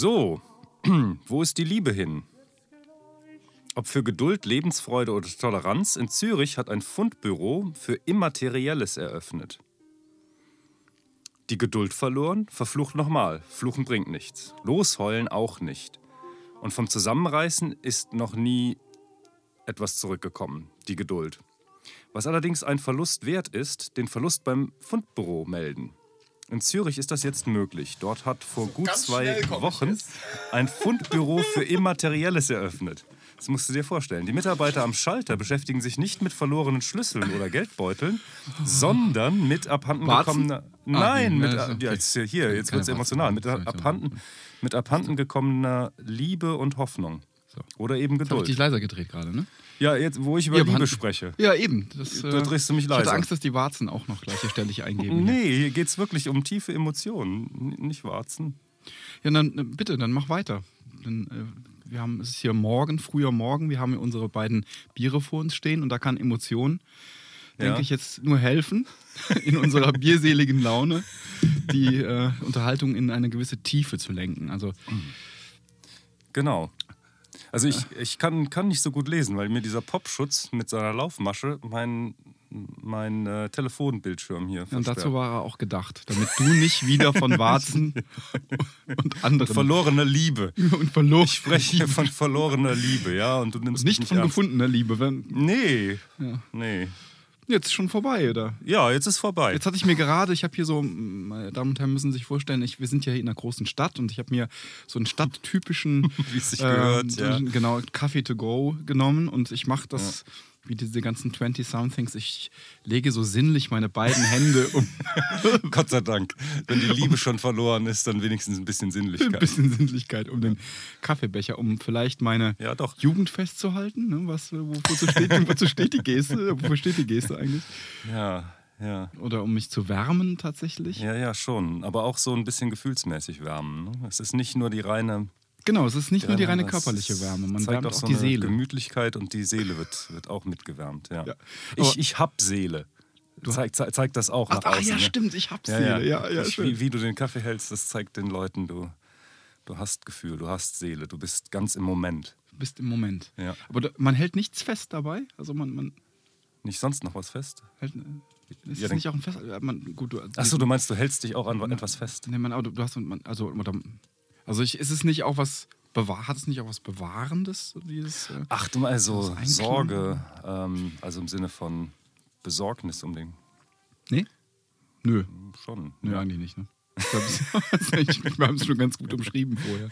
So, wo ist die Liebe hin? Ob für Geduld, Lebensfreude oder Toleranz, in Zürich hat ein Fundbüro für Immaterielles eröffnet. Die Geduld verloren, verflucht nochmal. Fluchen bringt nichts. Losheulen auch nicht. Und vom Zusammenreißen ist noch nie etwas zurückgekommen, die Geduld. Was allerdings ein Verlust wert ist, den Verlust beim Fundbüro melden. In Zürich ist das jetzt möglich. Dort hat vor gut Ganz zwei Wochen ein Fundbüro für Immaterielles eröffnet. Das musst du dir vorstellen. Die Mitarbeiter am Schalter beschäftigen sich nicht mit verlorenen Schlüsseln oder Geldbeuteln, sondern mit abhanden Warzen? gekommener. Nein, mit, das ist okay. ja, jetzt hier, jetzt wird es emotional. Mit abhanden, mit abhanden gekommener Liebe und Hoffnung. So. Oder eben Jetzt habe ich dich Geduld. leiser gedreht gerade, ne? Ja, jetzt, wo ich über Ja, Liebe spreche. Ja, eben. Das, Da drehst du mich Ich hatte. Angst, dass die Warzen auch noch gleiche Stelle eingeben. Nee, hier geht es wirklich um tiefe Emotionen, nicht Warzen. Ja, dann äh, bitte, dann mach weiter. Dann, äh, wir haben, es ist hier morgen, früher Morgen, wir haben hier unsere beiden Biere vor uns stehen und da kann Emotion, denke Ja. ich, jetzt nur helfen, in unserer bierseligen Laune, die äh, Unterhaltung in eine gewisse Tiefe zu lenken. Also, Genau. Also ich, ich kann, kann nicht so gut lesen, weil mir dieser Popschutz mit seiner Laufmasche mein, mein äh, Telefonbildschirm hier und dazu versperrt. war er auch gedacht, damit du nicht wieder von Warzen und anderen Verlorene Liebe. und verloren. Ich spreche hier von verlorener Liebe, ja, und du nimmst mich nicht von ernst. gefundener Liebe. Wenn, Nee, Ja. nee. Jetzt ist schon vorbei, oder? Ja, jetzt ist vorbei. Jetzt hatte ich mir gerade, ich habe hier so, meine Damen und Herren müssen sich vorstellen, ich, wir sind ja hier in einer großen Stadt und ich habe mir so einen stadttypischen Wie es sich gehört, so ja. genau, Kaffee to go genommen und ich mache das wie diese ganzen 20-somethings. Ich lege so sinnlich meine beiden Hände um Gott sei Dank. Wenn die Liebe schon verloren ist, dann wenigstens ein bisschen ein Sinnlichkeit. bisschen Sinnlichkeit um den Kaffeebecher, um vielleicht meine Ja, doch. Jugend festzuhalten. Ne? Was, wo, wozu, steht, wozu steht die Geste? Wofür steht die Geste eigentlich? Ja, ja. Oder um mich zu wärmen tatsächlich? Ja, ja, schon. Aber auch so ein bisschen gefühlsmäßig wärmen. Ne? Es ist nicht nur die reine Genau, es ist nicht nur die reine körperliche Wärme, man zeigt wärmt auch auch so die eine Seele. Gemütlichkeit und die Seele wird, wird auch mitgewärmt. Ja. Ja. Ich, ich hab Seele. Zeig, zeig, zeig das auch nach Ach, außen. ja, ne? stimmt, ich hab's Ja, Seele. ja. Ja, ja, ich, wie, wie du den Kaffee hältst, das zeigt den Leuten, du, du hast Gefühl, du hast Seele, du bist ganz im Moment. Du bist im Moment. Ja. Aber da, man hält nichts fest dabei. Also man, man Nicht sonst noch was fest? hält. äh, Ist Ja, nicht auch ein Fest? äh, Man, gut, du, Achso, du meinst, du hältst dich auch an etwas fest? Nee, man, du, du hast, man, also, oder, also ich, ist es nicht auch was hat es nicht auch was Bewahrendes? Dieses, äh, Ach, du meinst so Das Einklemmen? Sorge, ähm, also im Sinne von Besorgnis um den. nee? Nö. Schon. Nö, eigentlich nicht. Ne? Ich glaub, das ist eigentlich- Wir haben es schon ganz gut umschrieben vorher.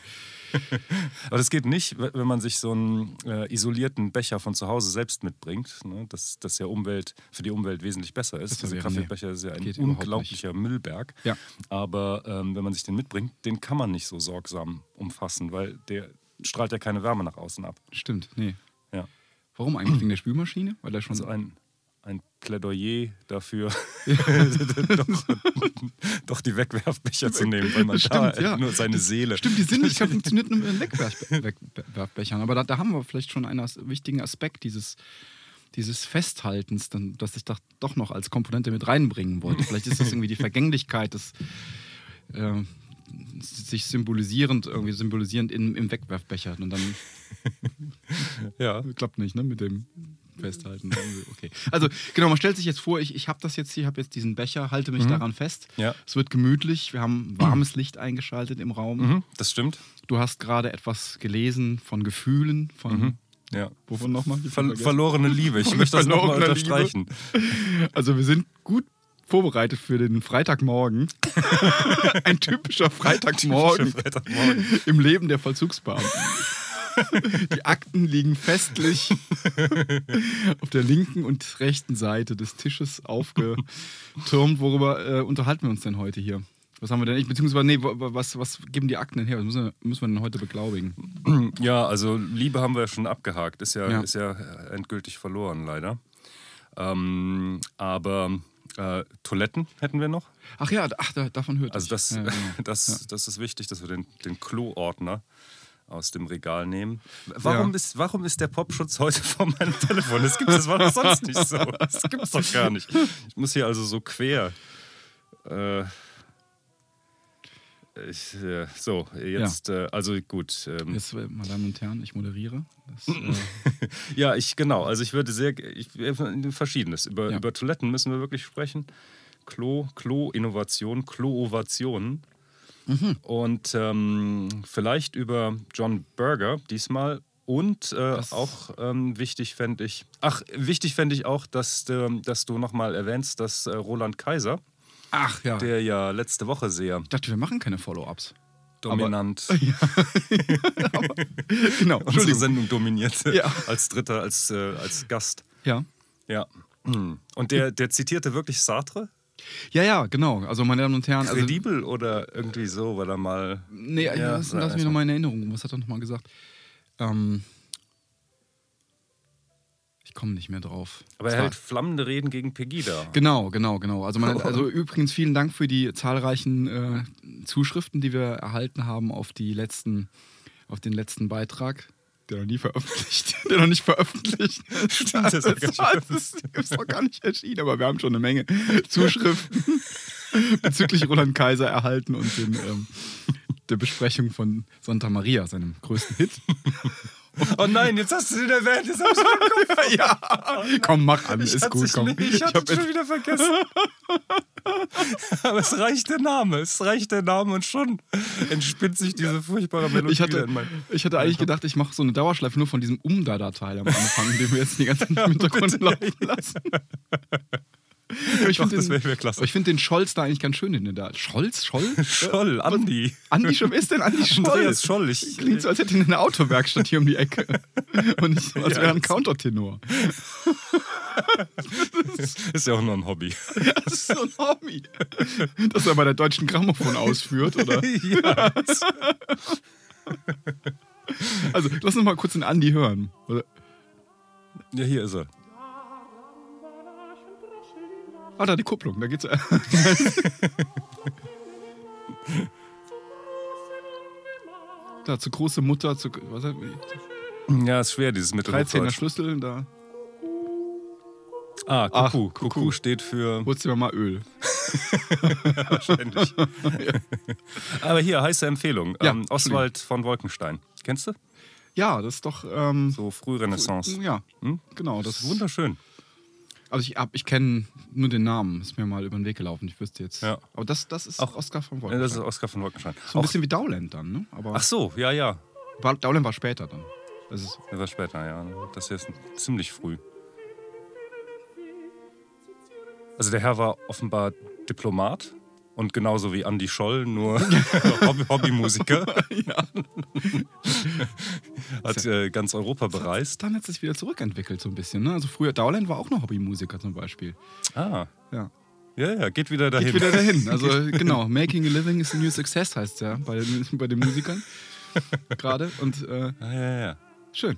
Aber das geht nicht, wenn man sich so einen äh, isolierten Becher von zu Hause selbst mitbringt, ne? dass das ja Umwelt, für die Umwelt wesentlich besser ist. Das Also Kaffeebecher ist ja ein geht unglaublicher Müllberg. Ja. Aber ähm, wenn man sich den mitbringt, den kann man nicht so sorgsam umfassen, weil der strahlt ja keine Wärme nach außen ab. Stimmt, nee. Ja. Warum eigentlich? Wegen der Spülmaschine? Weil da schon. Also ein, ein Plädoyer dafür, doch, doch die Wegwerfbecher zu nehmen, weil man Das da stimmt, ja. nur seine Seele. Stimmt, die Sinnlichkeit funktioniert nur mit den Wegwerf- Wegwerfbechern. Aber da, da haben wir vielleicht schon einen wichtigen Aspekt dieses, dieses Festhaltens, dann, das ich doch, doch noch als Komponente mit reinbringen wollte. Vielleicht ist das irgendwie die Vergänglichkeit des äh, sich symbolisierend, irgendwie symbolisierend in, im Wegwerfbecher. Und dann Ja. klappt nicht, ne, mit dem Festhalten. Okay. Also genau, man stellt sich jetzt vor, ich, ich habe das jetzt hier, ich habe jetzt diesen Becher, halte mich daran fest. Ja. Es wird gemütlich, wir haben warmes Licht eingeschaltet im Raum. Mhm, das stimmt. Du hast gerade etwas gelesen von Gefühlen, von Ja. wovon nochmal? Ver verlorene Liebe. Ich möchte das nochmal unterstreichen. Also wir sind gut vorbereitet für den Freitagmorgen. Ein typischer Freitagmorgen Freitagmorgen. im Leben der Vollzugsbeamten. Die Akten liegen festlich auf der linken und rechten Seite des Tisches aufgetürmt. Worüber äh, unterhalten wir uns denn heute hier? Was haben wir denn? Beziehungsweise, nee, wa- wa- was, was geben die Akten denn her? Was müssen wir, müssen wir denn heute beglaubigen? Ja, also Liebe haben wir ja schon abgehakt. Ist ja, Ja. Ist ja äh, endgültig verloren, leider. Ähm, aber äh, Toiletten hätten wir noch. Ach ja, ach, da, davon hört Also das, Ja, genau. das, das ist wichtig, dass wir den, den Klo-Ordner aus dem Regal nehmen. Warum, Ja. ist, warum ist der Popschutz heute vor meinem Telefon? Das gibt das war doch sonst nicht so. Das gibt es doch gar nicht. Ich muss hier also so quer. Äh, ich, äh, so, jetzt, äh, also gut. Ähm, Jetzt, äh, meine Damen und Herren, ich moderiere. Das, äh, ja, ich, genau. Also ich würde sehr, ich, verschiedenes. Über, Ja. über Toiletten müssen wir wirklich sprechen. Klo, Klo-Innovation, Klo-Ovation. Mhm. Und ähm, vielleicht über John Berger diesmal. Und äh, auch ähm, wichtig fände ich, ach, wichtig fände ich auch, dass, ähm, dass du nochmal erwähnst, dass äh, Roland Kaiser, ach ja. der ja letzte Woche sehr ich dachte, wir machen keine Follow-ups. dominant Genau, unsere. Sendung dominierte, Ja. als Dritter, als, äh, als Gast. Ja. Ja. Und der, der zitierte wirklich Sartre? Ja, ja, genau. Also, meine Damen und Herren. Also, Kredibel oder irgendwie so, weil er mal. nee, Ja, lass, sag lass mich nochmal in Erinnerung. Was hat er nochmal gesagt? Ähm, ich komme nicht mehr drauf. Aber Es er hält flammende Reden gegen Pegida. Genau, genau, genau. Also, meine, also übrigens vielen Dank für die zahlreichen äh, Zuschriften, die wir erhalten haben auf die letzten, auf den letzten Beitrag, der noch nie veröffentlicht, der noch nicht veröffentlicht. Stimmt, das ist das, noch gar nicht das, das ist noch gar nicht erschienen, aber wir haben schon eine Menge Zuschriften bezüglich Roland Kaiser erhalten und den, ähm, der Besprechung von Santa Maria, seinem größten Hit. Oh nein, jetzt hast du den erwähnt. Jetzt hab ich ja, komm, mach an, ich ist gut, komm. nicht. Ich hab schon wieder vergessen. Aber es reicht der Name. Es reicht der Name und schon entspinnt sich diese furchtbare Melodie Ich hatte, ich hatte eigentlich gedacht, ich mache so eine Dauerschleife nur von diesem Umda-Datei am Anfang, den wir jetzt die ganze Zeit im Hintergrund laufen lassen. Ich finde das den, wär- klasse. ich find den Scholz da eigentlich ganz schön, den der da. Scholz? Scholl? Scholl, Andi. Andi wer ist denn Andi Scholl? Andreas Scholl. Ich, Klingt so, als hätte ihn eine Autowerkstatt hier um die Ecke. Und nicht als Ja, wäre ein das- Countertenor. ist ja auch nur ein Hobby. Das ist so ein Hobby. Das er bei der Deutschen Grammophon ausführt, oder? ja. Also, lass uns mal kurz den Andi hören. Oder? ja, hier ist er. Ah, da die Kupplung, da geht's. da zu große Mutter, zu was, hat- Ja, ist schwer, dieses 13er Mittelhochdeutsch. Schlüssel, da Ah, Ach, Kuku. Kuku. Kuku steht für holst du mir mal Öl. wahrscheinlich. Aber hier, heiße Empfehlung. Ja, ähm, Oswald von Wolkenstein. Kennst du? Ja, das ist doch. Ähm, So Frührenaissance. Ja, Hm? genau. Das Das ist wunderschön. Also ich, hab- ich kenne nur den Namen, ist mir mal über den Weg gelaufen. Ich wüsste jetzt. Ja. Aber das, das ist Auch- Oscar von Wolkenstein. das ist Oskar von Wolkenstein. so ein Auch, bisschen wie Dowland dann, ne? Aber ach so, ja, ja. Dowland war später dann. Das ist, Das war später, ja. Das ist jetzt ziemlich früh. Also der Herr war offenbar Diplomat und genauso wie Andy Scholl, nur Hobby Hobbymusiker. Hat äh, ganz Europa bereist. dann hat es sich wieder zurückentwickelt so ein bisschen. Ne? Also früher, Dowland war auch noch Hobbymusiker zum Beispiel. Ah, Ja. ja, ja, geht wieder dahin. Geht wieder dahin. Also genau, Making a Living is a New Success heißt ja bei, bei den Musikern gerade. Und äh, Ah, ja, ja. schön.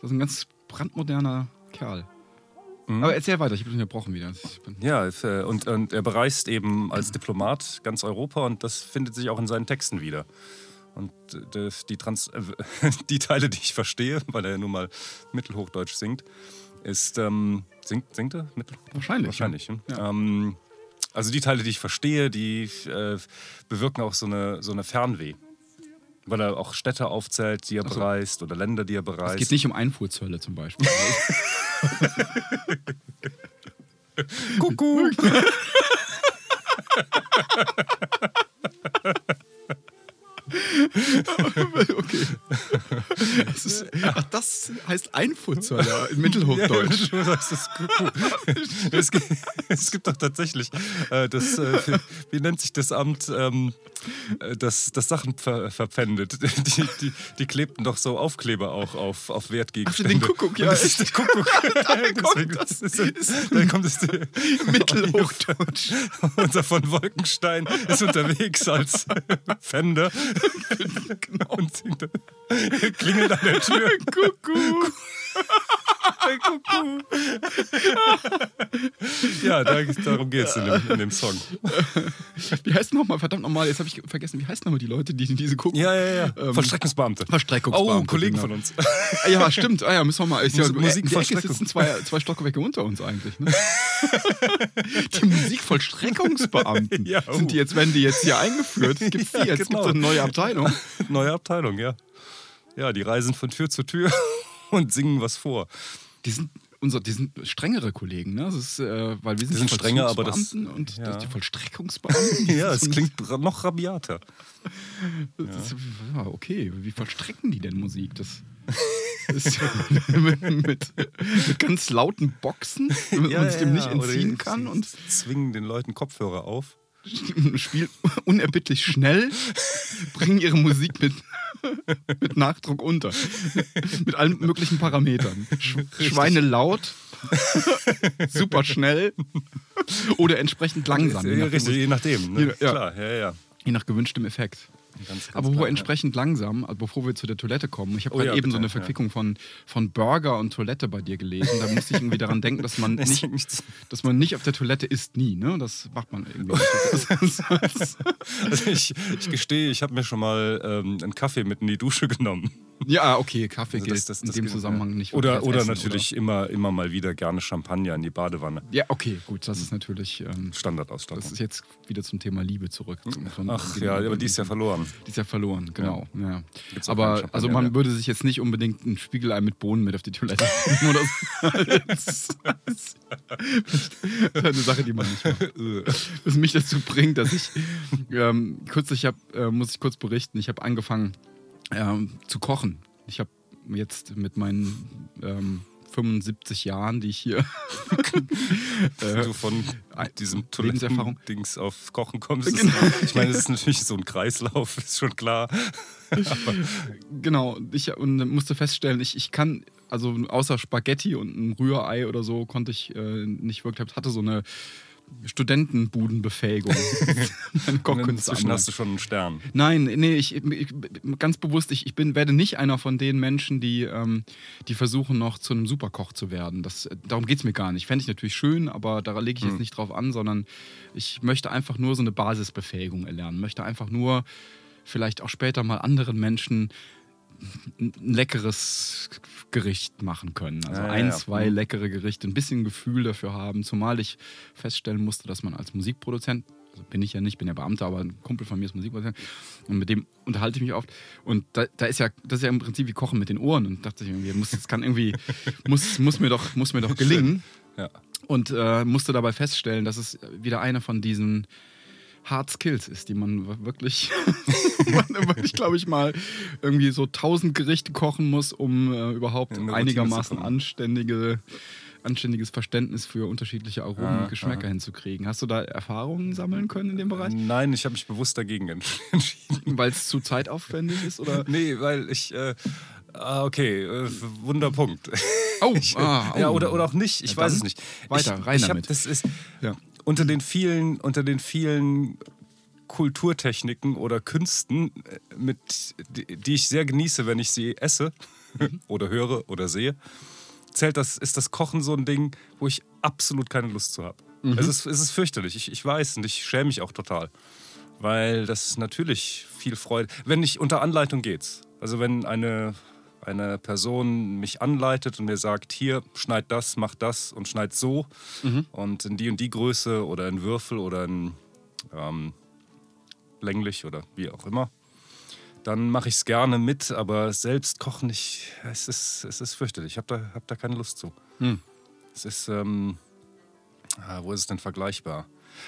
Das ist ein ganz brandmoderner Kerl. Mhm. Aber erzähl weiter, ich bin unterbrochen wieder. Ja, äh, und, und er bereist eben als Diplomat ganz Europa und das findet sich auch in seinen Texten wieder. Und äh, das- die, Trans äh, die Teile, die ich verstehe, weil er nun mal Mittelhochdeutsch singt, ist. Ähm, singt, singt er? Wahrscheinlich. Wahrscheinlich. hm? Ja. Ähm, also die Teile, die ich verstehe, die äh, bewirken auch so eine, so eine Fernweh. Weil er auch Städte aufzählt, die er Ach so. bereist oder Länder, die er Es bereist. geht nicht um Einfuhrzölle zum Beispiel. Kuckuck! okay. Das, ist, ach, das heißt Einfuhrzölle in Mittelhochdeutsch. Ja, das Kuckuck. es, gibt, es gibt doch tatsächlich das, äh, wie nennt sich das Amt, ähm, äh, das, das Sachen ver, verpfändet. Die, die, die klebten doch so Aufkleber auch auf, auf Wertgegenstände. Ach, den Kuckuck, ja, Das ist der Kuckuck. Deswegen, kommt das ist, da kommt es. Mittelhochdeutsch. Unser von Wolkenstein ist unterwegs als Pfänder und singt, klingelt an der Tür. Kuckuck. Kuckuck. ja, da, darum geht es in, dem- in dem Song. Wie heißt nochmal, verdammt nochmal, jetzt habe ich vergessen, wie heißen nochmal die Leute, die diese gucken? Ja, ja, ja. Ähm, Vollstreckungsbeamte. Verstreckungsbeamte, Oh, Kollegen genau. von uns. Ah, Ja, stimmt. Ah ja, müssen wir mal. Ist ja, Musik- sitzen zwei, zwei Stockwerke unter uns eigentlich. Ne? die Musikvollstreckungsbeamten. Ja, oh. Sind die jetzt, werden die jetzt hier eingeführt? Gibt es die Ja, jetzt? genau. Gibt eine neue Abteilung? Neue Abteilung, ja. Ja, die reisen von Tür zu Tür und singen was vor. Die sind, unser, die sind strengere Kollegen, ne? Das ist, äh, weil wir sind, Die sind strenger, aber das- und ja. das die Vollstreckungsbeamten. die Ja, es klingt noch rabiater. Das, ja, okay. Wie vollstrecken die denn Musik? Das ist mit, mit, mit ganz lauten Boxen, damit man sich dem nicht entziehen kann und zwingen den Leuten Kopfhörer auf. spielen unerbittlich schnell, bringen ihre Musik mit, mit Nachdruck unter. Mit allen möglichen Parametern. Sch Schweine laut, super schnell oder entsprechend langsam. Je Ja, nach, richtig, je nachdem. Ne? Ja. Klar, ja, ja. je nach gewünschtem Effekt. Ganz, ganz Aber wo klar, entsprechend langsam, also bevor wir zu der Toilette kommen, ich habe Oh gerade ja, eben so bitte, eine Verquickung von, von Burger und Toilette bei dir gelesen. Da musste ich irgendwie daran denken, dass man ja. nicht, dass man nicht auf der Toilette isst nie, ne? Das macht man irgendwie. nicht. Also ich, ich gestehe, ich habe mir schon mal ähm, einen Kaffee mit in die Dusche genommen. ja, okay, Kaffee Also gilt das- das- in dem Zusammenhang ja. nicht. Oder, oder Essen, natürlich Immer, immer mal wieder gerne Champagner in die Badewanne. Ja, okay, gut, das ist natürlich. Ähm, Standardausstattung. das ist jetzt wieder zum Thema Liebe zurück. Ach ja, aber die ist ja verloren. Die ist ja verloren, genau. Ja. Keinen Aber also man würde sich jetzt nicht unbedingt ein Spiegelei mit Bohnen mit auf die Toilette nehmen oder so. Das ist eine Sache, die man nicht macht. Was mich dazu bringt, dass ich ähm, kürzlich hab, äh, muss ich kurz berichten, ich habe angefangen ähm, zu kochen. Ich habe jetzt mit meinen ähm, 75 Jahren, die ich hier äh, du von diesem. Toiletten-Dings auf Kochen kommst. Genau. Ich meine, es ist natürlich so ein Kreislauf, ist schon klar. Genau, ich und musste feststellen, ich, ich kann, also außer Spaghetti und ein Rührei oder so, konnte ich äh, nicht wirklich, hatte so eine Studentenbudenbefähigung. Inzwischen hast du schon einen Stern. Nein, nee, ich, ich ganz bewusst, ich, ich bin, werde nicht einer von den Menschen, die, ähm, die versuchen, noch zu einem Superkoch zu werden. Das, darum geht es mir gar nicht. Fände ich natürlich schön, aber da lege ich Hm. jetzt nicht drauf an, sondern ich möchte einfach nur so eine Basisbefähigung erlernen. Möchte einfach nur vielleicht auch später mal anderen Menschen ein leckeres Gericht machen können. Also Ja, ja, ein, ja. zwei Mhm. leckere Gerichte, ein bisschen Gefühl dafür haben. Zumal ich feststellen musste, dass man als Musikproduzent, also bin ich ja nicht, bin ja Beamter, aber ein Kumpel von mir ist Musikproduzent und mit dem unterhalte ich mich oft. Und da, da ist ja, das ist ja im Prinzip wie Kochen mit den Ohren. Und dachte ich irgendwie, muss, das kann irgendwie, muss, muss mir doch, muss mir doch gelingen. Ja. Und äh, musste dabei feststellen, dass es wieder eine von diesen Hard Skills ist, die man wirklich, man wirklich, glaube ich, mal irgendwie so tausend Gerichte kochen muss, um äh, überhaupt einigermaßen anständige, anständiges Verständnis für unterschiedliche Aromen Ah, und Geschmäcker aha. hinzukriegen. Hast du da Erfahrungen sammeln können in dem Bereich? Nein, ich habe mich bewusst dagegen entschieden. Weil es zu zeitaufwendig ist? Oder? Nee, weil ich. Äh, ah, okay, äh, Wunderpunkt. Oh, Ich, äh, ah, oh. Ja, oder, oder auch nicht, ich Ja, weiß es nicht. weiter, ich, rein ich hab, damit. Das ist Ja. Unter den vielen, unter den vielen Kulturtechniken oder Künsten, äh, mit, die, die ich sehr genieße, wenn ich sie esse Mhm. oder höre oder sehe, zählt das, ist das Kochen so ein Ding, wo ich absolut keine Lust zu habe. Mhm. Es, ist, es ist fürchterlich, ich, ich weiß und ich schäme mich auch total. Weil das natürlich viel Freude. Wenn nicht unter Anleitung geht's. Also wenn eine, eine Person mich anleitet und mir sagt, hier, schneid das, mach das und schneid so und in die und die Größe oder in Würfel oder in ähm, länglich oder wie auch immer, dann mache ich es gerne mit, aber selbst kochen, ich, es, ist, es ist fürchterlich. Ich habe da, hab da keine Lust zu. Hm. Es ist, ähm, ah, wo ist es denn vergleichbar?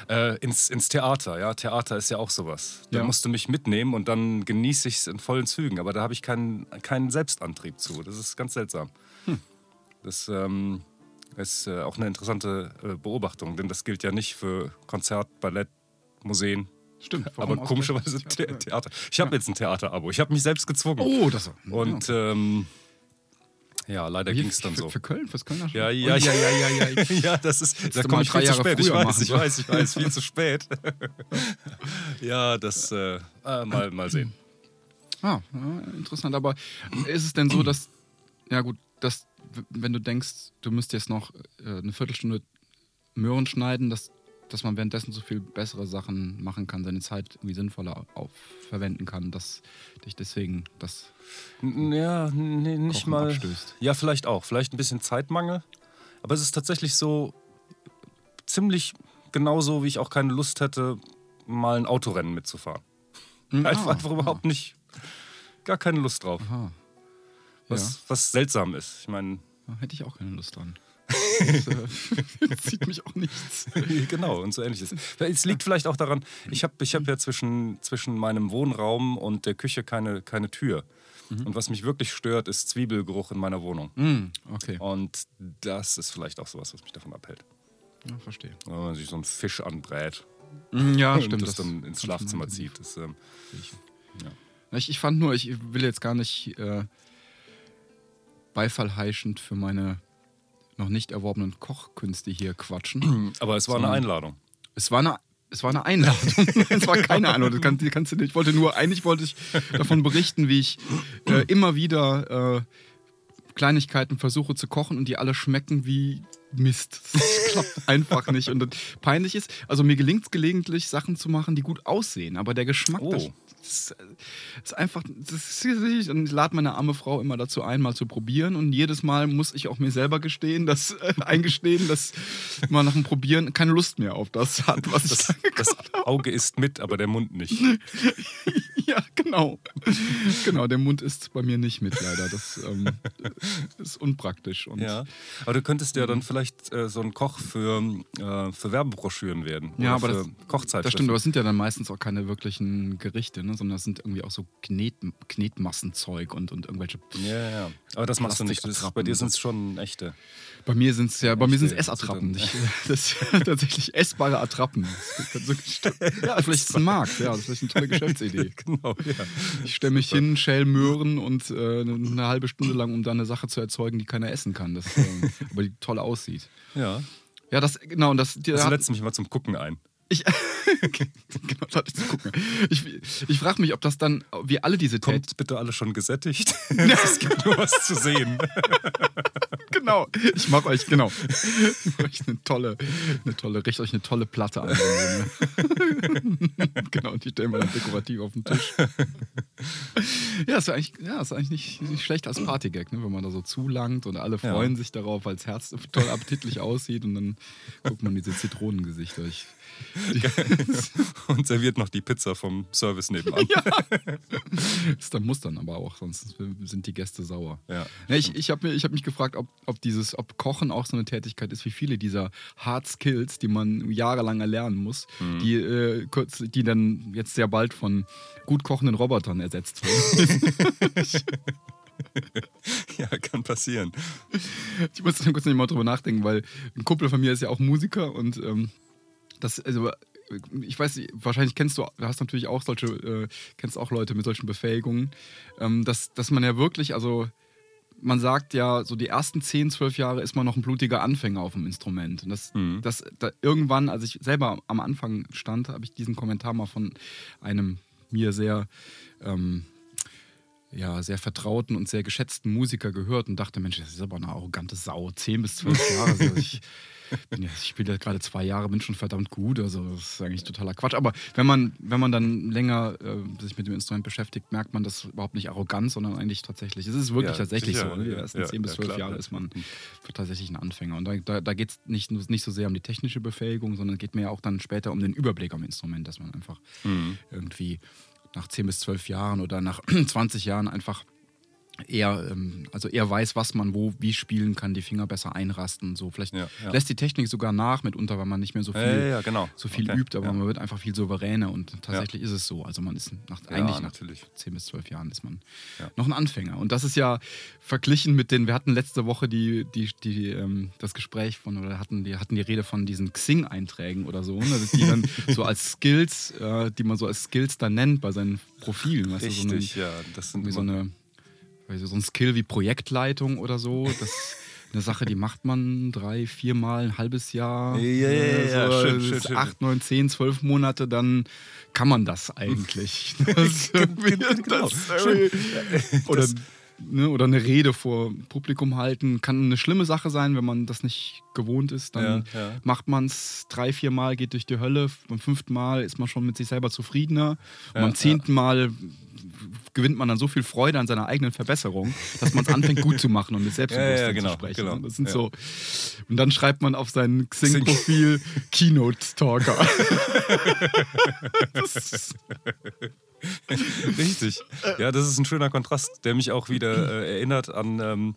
Äh, ins, ins Theater, ja. Theater ist ja auch sowas. Da Ja. musst du mich mitnehmen und dann genieße ich es in vollen Zügen. Aber da habe ich keinen, keinen Selbstantrieb zu. Das ist ganz seltsam. Das ähm, ist äh, auch eine interessante äh, Beobachtung, denn das gilt ja nicht für Konzert, Ballett, Museen, Stimmt. aber komischerweise Theater. Ich habe jetzt ein Theaterabo. Ich habe mich selbst gezwungen. Oh, das Und ähm, ja, leider ging es dann für, so. Für Köln, fürs Kölner Ja, Oh, ja, ja, ja, ja, ja, ja. ja, das ist. Da komme ich viel zu Jahre spät. Ich weiß, machen ich weiß, ich weiß, viel zu spät. ja, das äh, äh, mal, mal sehen. Ah, interessant. Aber ist es denn so, dass, ja gut, dass, wenn du denkst, du müsst jetzt noch äh, eine Viertelstunde Möhren schneiden, dass, dass man währenddessen so viel bessere Sachen machen kann, seine Zeit irgendwie sinnvoller auf, verwenden kann, dass dich deswegen das Ja, nee, nicht Kochen mal. abstößt. Ja, vielleicht auch. Vielleicht ein bisschen Zeitmangel. Aber es ist tatsächlich so, ziemlich genauso, wie ich auch keine Lust hätte, mal ein Autorennen mitzufahren. Hm, Einfach, ah, einfach überhaupt nicht, gar keine Lust drauf. Was, was seltsam ist. Ich meine, Ja, hätte ich auch keine Lust dran. Das äh, zieht mich auch nichts. genau, und so ähnliches. Es liegt vielleicht auch daran, ich habe ich hab ja zwischen, zwischen meinem Wohnraum und der Küche keine, keine Tür. Und was mich wirklich stört, ist Zwiebelgeruch in meiner Wohnung. Hm, okay, Und das ist vielleicht auch sowas, was mich davon abhält. ja, verstehe. Wenn man sich so einen Fisch anbrät Hm, Ja, und stimmt. das, dann ins Schlafzimmer zieht. Das, ähm, Na, Ich, ich fand nur, ich will jetzt gar nicht äh, beifallheischend für meine noch nicht erworbenen Kochkünste hier quatschen. aber es war eine Einladung. Es war eine, es war eine Einladung. es war keine Einladung. Die kannst du nicht. Ich wollte nur, eigentlich wollte ich davon berichten, wie ich äh, immer wieder äh, Kleinigkeiten versuche zu kochen und die alle schmecken wie Mist. Das klappt einfach nicht. Und das peinlich ist, also mir gelingt es gelegentlich, Sachen zu machen, die gut aussehen, aber der Geschmack, Oh. das, das ist einfach, das ist, und ich lade meine arme Frau immer dazu ein, mal zu probieren. Und jedes Mal muss ich auch mir selber gestehen, dass, äh, eingestehen, dass man nach dem Probieren keine Lust mehr auf das hat, was ich Das, da das Auge isst mit, aber der Mund nicht. Ja, genau. Genau, der Mund ist bei mir nicht mit, leider. Das ähm, ist unpraktisch. Und Ja. Aber du könntest ja dann vielleicht äh, so ein Koch für, äh, für Werbebroschüren werden. Ja, aber das, das stimmt, aber es sind ja dann meistens auch keine wirklichen Gerichte, ne? sondern es sind irgendwie auch so Knet, Knetmassenzeug und, und irgendwelche. Ja, ja. Aber das machst du nicht. Das, bei dir sind es schon echte. Bei mir sind es ja, bei mir sind es. Zittern. Ich, das sind tatsächlich essbare Attrappen. So ja, vielleicht ist es ein Markt, ja, das ist vielleicht eine tolle Geschäftsidee. Genau, ja. Ich stelle mich hin, schäl Möhren und äh, eine halbe Stunde lang, um da eine Sache zu erzeugen, die keiner essen kann. Das, ähm, aber die toll aussieht. ja. Ja, das, genau, und das, die, lädst mich mal zum Gucken ein. Ich, genau, hatte ich gucken. Ich, ich frage mich, ob das dann, wie alle diese Kommt bitte alle schon gesättigt? es gibt nur was zu sehen. genau, ich mache euch, genau, ich mach euch eine tolle, eine tolle, richte euch eine tolle Platte an. genau, und die stellen wir dann dekorativ auf den Tisch. Ja, ist ja eigentlich, ja, ist eigentlich nicht, nicht schlecht als Partygag, ne? wenn man da so zulangt und alle Ja. freuen sich darauf, weil das Herz toll appetitlich aussieht und dann guckt man diese Zitronengesichter. Ich, Und serviert noch die Pizza vom Service nebenan. das dann muss dann aber auch, sonst sind die Gäste sauer. Ja, Ja, ich ich habe hab mich gefragt, ob, ob dieses, ob Kochen auch so eine Tätigkeit ist, wie viele dieser Hard Skills, die man jahrelang erlernen muss, die, äh, kurz, die dann jetzt sehr bald von gut kochenden Robotern ersetzt werden. ja, kann passieren. ich muss dann kurz nicht mal drüber nachdenken, weil ein Kumpel von mir ist ja auch Musiker und ähm, das, also ich weiß, nicht, wahrscheinlich kennst du, du hast natürlich auch solche, äh, kennst auch Leute mit solchen Befähigungen, ähm, dass, dass man ja wirklich, also man sagt ja, so die ersten 10, 12 Jahre ist man noch ein blutiger Anfänger auf dem Instrument. Und das, Mhm. das da irgendwann, als ich selber am Anfang stand, habe ich diesen Kommentar mal von einem mir sehr, ähm, ja, sehr vertrauten und sehr geschätzten Musiker gehört und dachte, Mensch, das ist aber eine arrogante Sau. 10 bis 12 Jahre. Also ich bin ja, ich spiele ja gerade zwei Jahre, bin schon verdammt gut. Also das ist eigentlich totaler Quatsch. Aber wenn man, wenn man dann länger äh, sich mit dem Instrument beschäftigt, merkt man das überhaupt nicht arrogant, sondern eigentlich tatsächlich. Es ist wirklich Ja, tatsächlich sicher, so. Ne? Die ersten 10 bis ja, 12 klar, Jahre ja. ist man tatsächlich ein Anfänger. Und da, da, da geht es nicht, nicht so sehr um die technische Befähigung, sondern geht mir ja auch dann später um den Überblick am Instrument, dass man einfach Mhm. irgendwie nach 10 bis 12 Jahren oder nach 20 Jahren einfach eher, ähm, also eher weiß, was man wo, wie spielen kann, die Finger besser einrasten. So. Vielleicht Ja, ja. lässt die Technik sogar nach mitunter, weil man nicht mehr so viel, Ja, genau. so viel Okay, übt, aber man wird einfach viel souveräner und tatsächlich ist es so. Also man ist nach, eigentlich nach natürlich. 10 bis 12 Jahren ist man noch ein Anfänger. Und das ist ja verglichen mit den, wir hatten letzte Woche die, die, die, ähm, das Gespräch von, oder hatten die, hatten die Rede von diesen Xing-Einträgen oder so, ne, die dann so als Skills, äh, die man so als Skills dann nennt bei seinen Profilen. Weißt du, so eine, Richtig, ja. Das sind so, eine, ich, so ein Skill wie Projektleitung oder so. Das ist eine Sache, die macht man drei, viermal, ein halbes Jahr. Ja, ja, ja, schön, schön, schön. Acht, neun, zehn, zwölf Monate, dann kann man das eigentlich. Das irgendwie- genau. das irgendwie- oder, ne, oder eine Rede vor Publikum halten. Kann eine schlimme Sache sein, wenn man das nicht gewohnt ist. Dann Ja, ja. macht man es drei, vier Mal, geht durch die Hölle. Beim fünften Mal ist man schon mit sich selber zufriedener. Und Ja, beim zehnten Mal gewinnt man dann so viel Freude an seiner eigenen Verbesserung, dass man es anfängt gut zu machen und mit Selbstbewusstsein Ja, genau, zu sprechen. genau. Das sind so. Und dann schreibt man auf sein Xing-Profil Keynote-Talker. Richtig. Ja, das ist ein schöner Kontrast, der mich auch wieder äh, erinnert an ähm,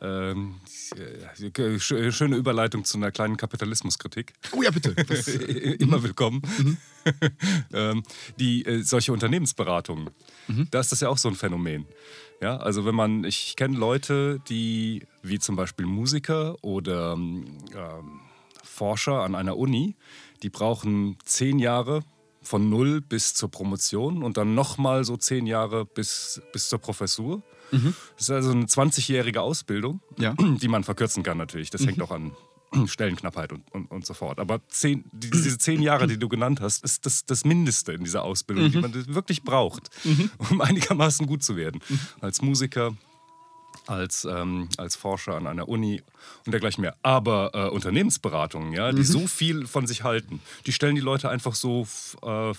ähm, äh, sch- schöne Überleitung zu einer kleinen Kapitalismuskritik. oh ja, bitte. Immer willkommen. ähm, die äh, solche Unternehmensberatungen. Da ist das ja auch so ein Phänomen. Ja, also wenn man, ich kenne Leute, die wie zum Beispiel Musiker oder ähm, Forscher an einer Uni, die brauchen zehn Jahre von null bis zur Promotion und dann nochmal so zehn Jahre bis, bis zur Professur. Das ist also eine 20-jährige Ausbildung, Ja. die man verkürzen kann natürlich. Das hängt auch an Stellenknappheit und, und, und so fort. Aber zehn, die, diese zehn Jahre, die du genannt hast, ist das, das Mindeste in dieser Ausbildung, die man wirklich braucht, um einigermaßen gut zu werden. Als Musiker, als, ähm, als Forscher an einer Uni und dergleichen mehr. Aber äh, Unternehmensberatungen, ja, die so viel von sich halten, die stellen die Leute einfach so äh,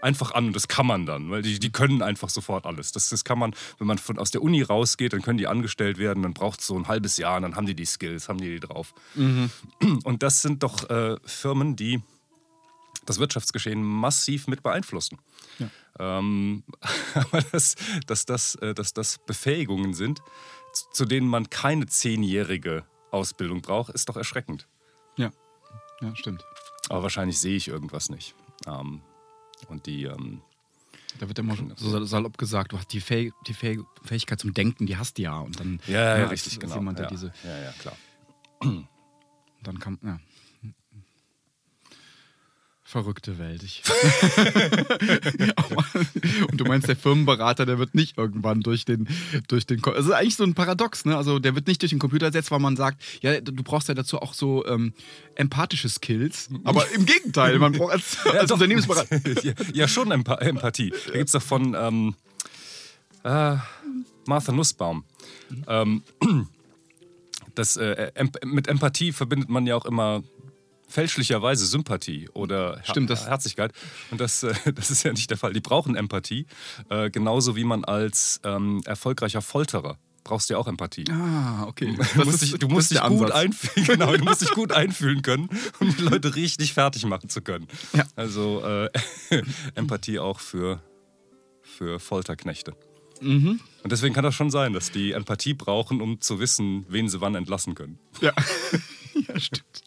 einfach an und das kann man dann, weil die, die können einfach sofort alles. Das, das kann man, wenn man von, aus der Uni rausgeht, dann können die angestellt werden, dann braucht es so ein halbes Jahr und dann haben die die Skills, haben die die drauf. Und das sind doch äh, Firmen, die das Wirtschaftsgeschehen massiv mit beeinflussen. Ja. Ähm, aber dass, dass, das, äh, dass das Befähigungen sind, zu, zu denen man keine zehnjährige Ausbildung braucht, ist doch erschreckend. ja. ja, stimmt. Aber wahrscheinlich sehe ich irgendwas nicht. Ähm, und die, ähm, Da wird immer so salopp gesagt, du hast die, Fäh die Fäh Fähigkeit zum Denken, die hast du ja. Und dann, ja, ja, als- richtig, als genau. Jemand, der ja, diese, ja, ja, klar. dann kam, ja. Verrückte Welt. Ich. und du meinst, der Firmenberater, der wird nicht irgendwann durch den, durch den, das ist eigentlich so ein Paradox, ne? Also der wird nicht durch den Computer ersetzt, weil man sagt, ja, du brauchst ja dazu auch so ähm, empathische Skills. Aber im Gegenteil, man braucht als, als doch. Unternehmensberater. ja, ja, schon Empa Empathie. Da gibt es doch von ähm, äh, Martha Nussbaum. Ähm, das, äh, mit Empathie verbindet man ja auch immer fälschlicherweise Sympathie oder Her Stimmt, das- Herzlichkeit. Und das, äh, das ist ja nicht der Fall. Die brauchen Empathie, äh, genauso wie man als ähm, erfolgreicher Folterer brauchst ja auch Empathie. Ah, okay. Du musst dich, du musst dich gut genau, du musst dich gut einfühlen können, um die Leute richtig fertig machen zu können. Ja. Also äh, Empathie auch für, für Folterknechte. Mhm. Und deswegen kann das schon sein, dass die Empathie brauchen, um zu wissen, wen sie wann entlassen können. Ja. ja, stimmt.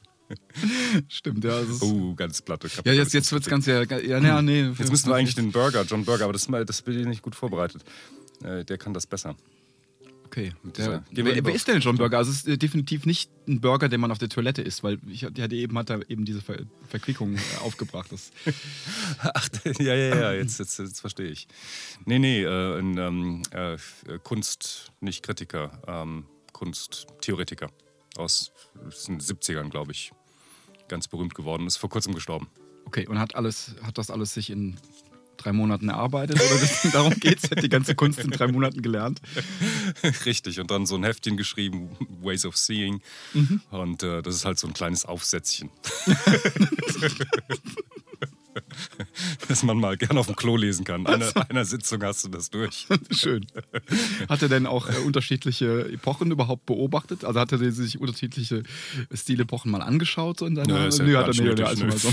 Stimmt, ja. Oh, ganz platte ja, jetzt, jetzt wird es ganz, ja, ja, ja, nee. Jetzt müssten wir eigentlich den Burger, John Burger, aber das, das bin ich nicht gut vorbereitet. Äh, der kann das besser. Okay. Der, wer, wer ist denn John Burger? Also es ist äh, definitiv nicht ein Burger, den man auf der Toilette isst, weil ich hatte eben hat er eben diese Ver Verquickung äh, aufgebracht. Das, Ach, ja, ja, ja, jetzt, jetzt, jetzt verstehe ich. Nee, nee, äh, ein ähm, äh, Kunst, nicht Kritiker, ähm, Kunsttheoretiker aus den 70ern, glaube ich. Ganz berühmt geworden, ist vor kurzem gestorben. okay, und hat alles, hat das alles sich in drei Monaten erarbeitet? Oder das, darum geht's? Hat die ganze Kunst in drei Monaten gelernt? Richtig, und dann so ein Heftchen geschrieben, Ways of Seeing. Und äh, das ist halt so ein kleines Aufsätzchen. das man mal gerne auf dem Klo lesen kann. Einer, einer Sitzung hast du das durch. Schön. Hat er denn auch äh, unterschiedliche Epochen überhaupt beobachtet? Also hat er sich unterschiedliche Stilepochen mal angeschaut so in seiner Nö, ja Nö, hat er nicht also mal so.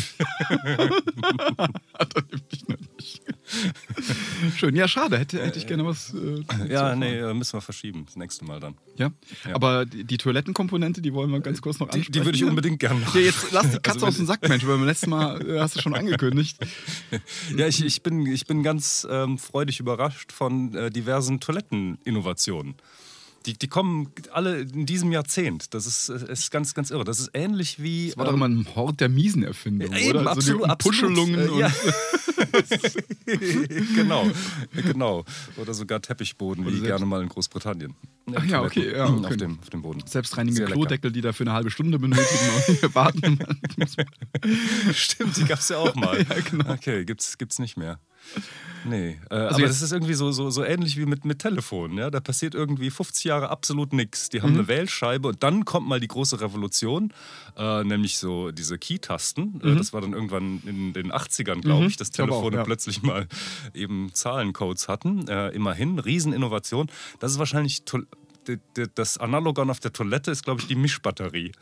hat er nämlich noch nicht. Schön, ja, schade. Hätte, hätte ich gerne was. Äh, Ja, nee, äh, müssen wir verschieben. Das nächste Mal dann. Ja? Ja. Aber die, die Toilettenkomponente, die wollen wir ganz kurz noch Die, ansprechen. die würde ich unbedingt gerne noch. Ja, jetzt lass die Katze Also aus dem Sack, Mensch, weil beim letzten Mal äh, hast du schon angekündigt. Ja, ich, ich, bin, ich bin ganz ähm, freudig überrascht von äh, diversen Toiletteninnovationen. Die, die kommen alle in diesem Jahrzehnt. Das ist, äh, ist ganz, ganz irre. Das ist ähnlich wie. Das war doch immer ein Hort der miesen Erfindung, Ja, eben, oder? absolut, so. Puschelungen Äh, und ja. genau, genau. Oder sogar Teppichboden, wie selbst- gerne mal in Großbritannien. Ach ja, okay, ja, Auf, okay. dem, auf dem Boden. lecker. Klodeckel, die dafür eine halbe Stunde benötigen. und wir warten. Stimmt, die gab es ja auch mal. Ja, genau. Okay, gibt's, gibt's nicht mehr. Nee, äh, aber jetzt- das ist irgendwie so, so, so ähnlich wie mit, mit Telefonen. Ja? Da passiert irgendwie 50 Jahre absolut nichts. Die haben Mhm. eine Wählscheibe und dann kommt mal die große Revolution, äh, nämlich so diese Key-Tasten. Äh, das war dann irgendwann in den 80ern, glaube ich, dass Mhm. Ich auch, Telefone ja. plötzlich mal eben Zahlencodes hatten. Äh, immerhin, Rieseninnovation. Das ist wahrscheinlich das Analogon auf der Toilette ist, glaube ich, die Mischbatterie.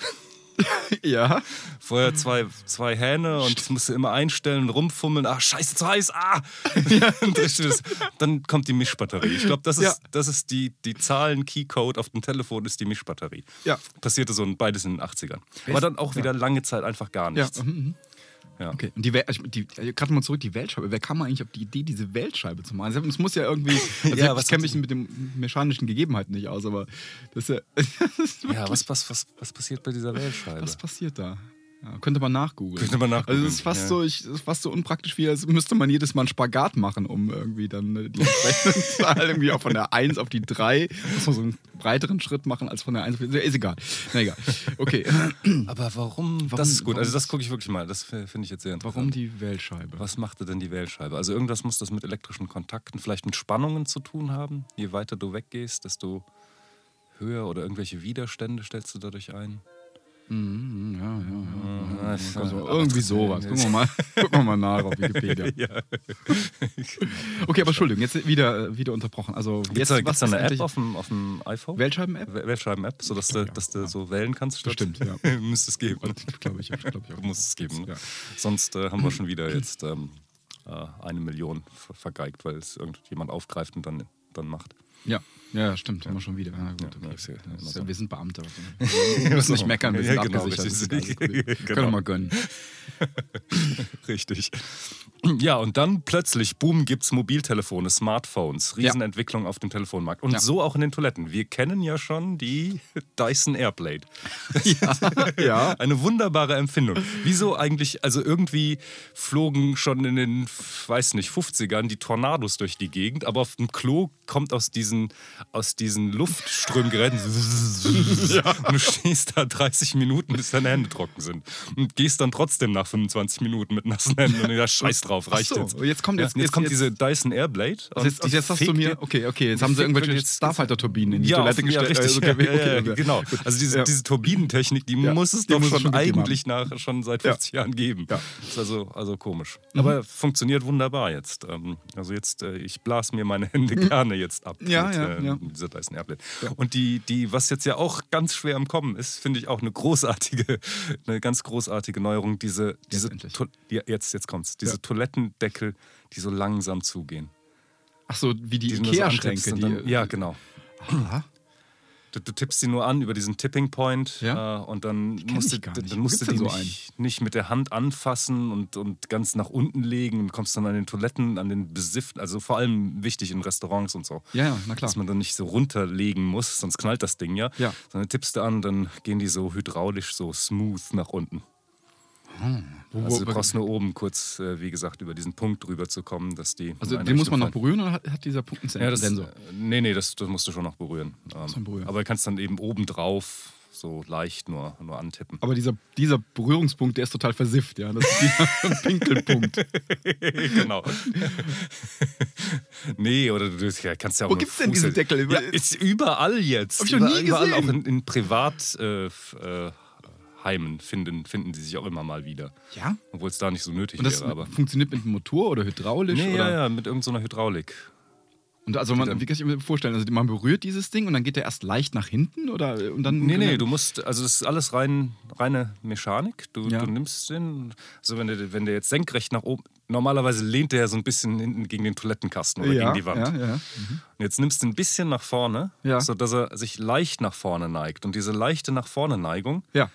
Ja. Vorher zwei, zwei Hähne und das musst du immer einstellen rumfummeln. Ah, scheiße, zu heiß. Ah! Das. Dann kommt die Mischbatterie. Ich glaube, das ist, Ja. das ist die, die Zahlen-Keycode auf dem Telefon ist die Mischbatterie. Ja. Passierte so ein, beides in den 80ern. Aber dann auch wieder lange Zeit einfach gar Ja. nichts. mhm, mhm. Ja. Okay. Und die, ich- die äh, gerade mal zurück, die Weltscheibe. Wer kam eigentlich auf die Idee, diese Weltscheibe zu machen? Es muss ja irgendwie. Also Ja, ich was kenne mich mit den mechanischen Gegebenheiten nicht aus, aber das ist ja. Ja, was, was, was, was passiert bei dieser Wählscheibe? Was passiert da? Ja, könnte man nachgoogeln. Könnte man nachgoogeln, Also es ist fast ja. so, ich, es ist fast so unpraktisch, wie als müsste man jedes Mal einen Spagat machen, um irgendwie dann äh, die entsprechende Zahl irgendwie auch von der 1 auf die 3. Muss man so einen breiteren Schritt machen als von der 1 auf die Ist egal. Na egal. Okay. Aber warum? Warum- Das ist gut. Also, das gucke ich wirklich mal. Das finde ich jetzt sehr interessant. Warum die Weltscheibe? Was machte denn die Wählscheibe? Also irgendwas muss das mit elektrischen Kontakten, vielleicht mit Spannungen zu tun haben. Je weiter du weggehst, desto höher oder irgendwelche Widerstände stellst du dadurch ein. Mhm, ja, ja, ja. Ah, Also, aber irgendwie das- sowas. Gucken wir mal, gucken wir mal nach auf Wikipedia. Ja. Okay, aber Entschuldigung, jetzt wieder, äh, wieder unterbrochen. Also jetzt es da, gibt's da eine App auf dem, auf dem iPhone? Weltscheiben-App? Wel- Weltscheiben-App, sodass du, Ja, dass du ja. so wählen kannst? Statt Bestimmt, ja. Müsste es geben. Glaube ich, glaube ich auch. Muss es geben. Ne? Ja. Sonst äh, haben wir schon wieder jetzt ähm, äh, eine Million ver- vergeigt, weil es irgendjemand aufgreift und dann, dann macht. Ja, ja, stimmt, haben wir schon wieder. Ja, gut, Ja, okay. ja immer ja, wir sind Beamte. Wir müssen nicht meckern, wir sind Ja, genau, abgesichert. gut. Genau. Können wir mal gönnen. Richtig. Ja, und dann plötzlich, boom, gibt es Mobiltelefone, Smartphones, Riesenentwicklung auf dem Telefonmarkt. Und Ja. so auch in den Toiletten. Wir kennen ja schon die Dyson Airblade. Ja. Eine wunderbare Empfindung. Wieso eigentlich, also irgendwie flogen schon in den, weiß nicht, 50ern die Tornados durch die Gegend, aber auf dem Klo kommt aus diesen, aus diesen Luftströmgeräten und du stehst da 30 Minuten, bis deine Hände trocken sind. Und gehst dann trotzdem nach 25 Minuten mit nassen Händen und ja, scheiß drauf, reicht so, jetzt. jetzt kommt- ja, jetzt- jetzt, jetzt- kommt jetzt- diese Dyson Airblade. Also jetzt, also jetzt hast du mir, okay, okay, jetzt haben sie irgendwelche jetzt- Starfighter-Turbinen in die ja, Toilette ja, gestellt. richtig. Also, okay, ja, ja, ja, okay, okay. genau. Also diese, Ja. diese Turbinentechnik, die Ja, muss es die doch schon schon eigentlich nach, schon seit Ja. 50 Jahren geben. Ja. Ist also, also komisch. Mhm. Aber funktioniert wunderbar jetzt. Ähm, Also jetzt, äh, ich blas mir meine Hände gerne jetzt ab Mhm. Ja, mit, ja, äh, ja. dieser Dyson Airblade. Und die, die, was jetzt ja auch ganz schwer im Kommen ist, finde ich auch eine großartige, eine ganz großartige Neuerung, diese, diese. To- ja, jetzt, jetzt kommt's, diese Ja. Toilettendeckel, die so langsam zugehen. Ach so, wie die Die so Ikea-Schränke. ja, genau. Ah, Du, du tippst sie nur an über diesen Tipping Point Ja. äh, und dann musst du, dann nicht. musst du die so nicht, nicht mit der Hand anfassen und, und ganz nach unten legen und kommst dann an den Toiletten, an den Besiff, also vor allem wichtig in Restaurants und so. Ja, ja, na klar. Dass man dann nicht so runterlegen muss, sonst knallt das Ding ja. Ja. Sondern tippst du an, dann gehen die so hydraulisch so smooth nach unten. Wo- Also du brauchst nur oben kurz, äh, wie gesagt, über diesen Punkt drüber zu kommen, dass die. also den muss man noch berühren oder hat, hat dieser Punkt einen Ja, das, Sensor? äh, nee, nee, das, das musst du schon noch berühren. Ähm, berühren. Aber du kannst dann eben oben drauf so leicht nur, nur antippen. Aber dieser, dieser Berührungspunkt, der ist total versifft, ja. Das ist dieser Pinkelpunkt. genau. nee, oder du kannst ja auch Wo mit gibt's denn diesen Deckel? Ja, ist überall jetzt. Hab ich noch überall, nie überall gesehen. auch in, in Privat. Äh, äh, Heimen finden, finden die sich auch immer mal wieder. Ja? Obwohl es da nicht so nötig Und das wäre. Aber funktioniert mit einem Motor oder hydraulisch? nee, oder? ja, ja, mit irgendeiner Hydraulik. Und also man, wie kann ich mir vorstellen? Also man berührt dieses Ding und dann geht der erst leicht nach hinten oder und dann. Nee, nee, du musst, also das ist alles rein, reine Mechanik. Du, Ja. du nimmst den, also wenn der, wenn der jetzt senkrecht nach oben, normalerweise lehnt der so ein bisschen hinten gegen den Toilettenkasten oder ja, gegen die Wand. Ja, ja. Und jetzt nimmst du ein bisschen nach vorne, Ja. sodass er sich leicht nach vorne neigt. Und diese leichte nach vorne Neigung, ja.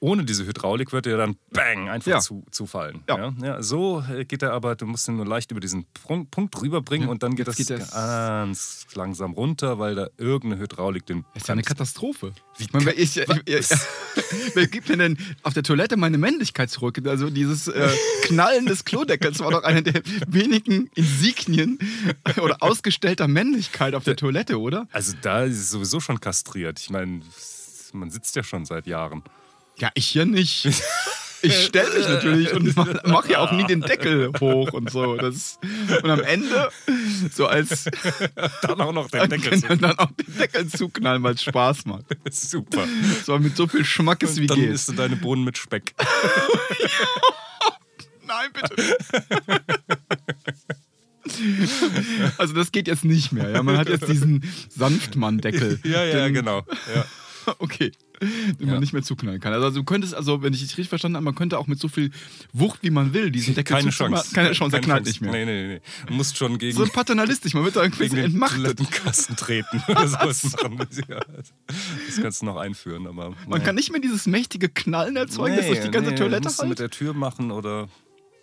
Ohne diese Hydraulik, wird er dann bang einfach Ja. zu, zufallen. Ja. Ja, so äh, geht er aber, du musst ihn nur leicht über diesen Prunk- Punkt rüberbringen Ja, und dann geht das geht das- ganz langsam runter, weil da irgendeine Hydraulik den Das ist ja eine. Katastrophe. Wie ka- ich, ich, ich, wer gibt mir denn auf der Toilette meine Männlichkeit zurück? Also dieses äh, Knallen des Klodeckels war doch eine der wenigen Insignien oder ausgestellter Männlichkeit auf der Toilette, oder? Also da ist es sowieso schon kastriert. Ich meine, man sitzt ja schon seit Jahren. Ja, ich hier nicht. Ich stelle mich natürlich und mache mach ja auch nie den Deckel hoch und so. Das, und am Ende, so als Dann auch noch den Deckel zu. dann, dann auch den Deckel zuknallen, weil es Spaß macht. Super. So mit so viel Schmackes wie Dann geht. isst du deine Bohnen mit Speck. Nein, bitte. Also das geht jetzt nicht mehr. Ja? Man hat jetzt diesen Sanftmann-Deckel. Ja, ja, den, genau. Ja. Okay. Den Ja. man nicht mehr zuknallen kann. Also, also du könntest, also wenn ich dich richtig verstanden habe, man könnte auch mit so viel Wucht, wie man will, diesen Deckel Keine. Chance. Keine Chance, der knallt nicht mehr. Nee, nee, nee. Du musst schon gegen, So paternalistisch, man wird da irgendwie gegen den entmachtet. Toilettenkasten treten oder sowas machen. Das kannst du noch einführen, aber. Man kann nicht mehr dieses mächtige Knallen erzeugen, das durch die ganze Toilette musst du mit halt. der Tür machen oder.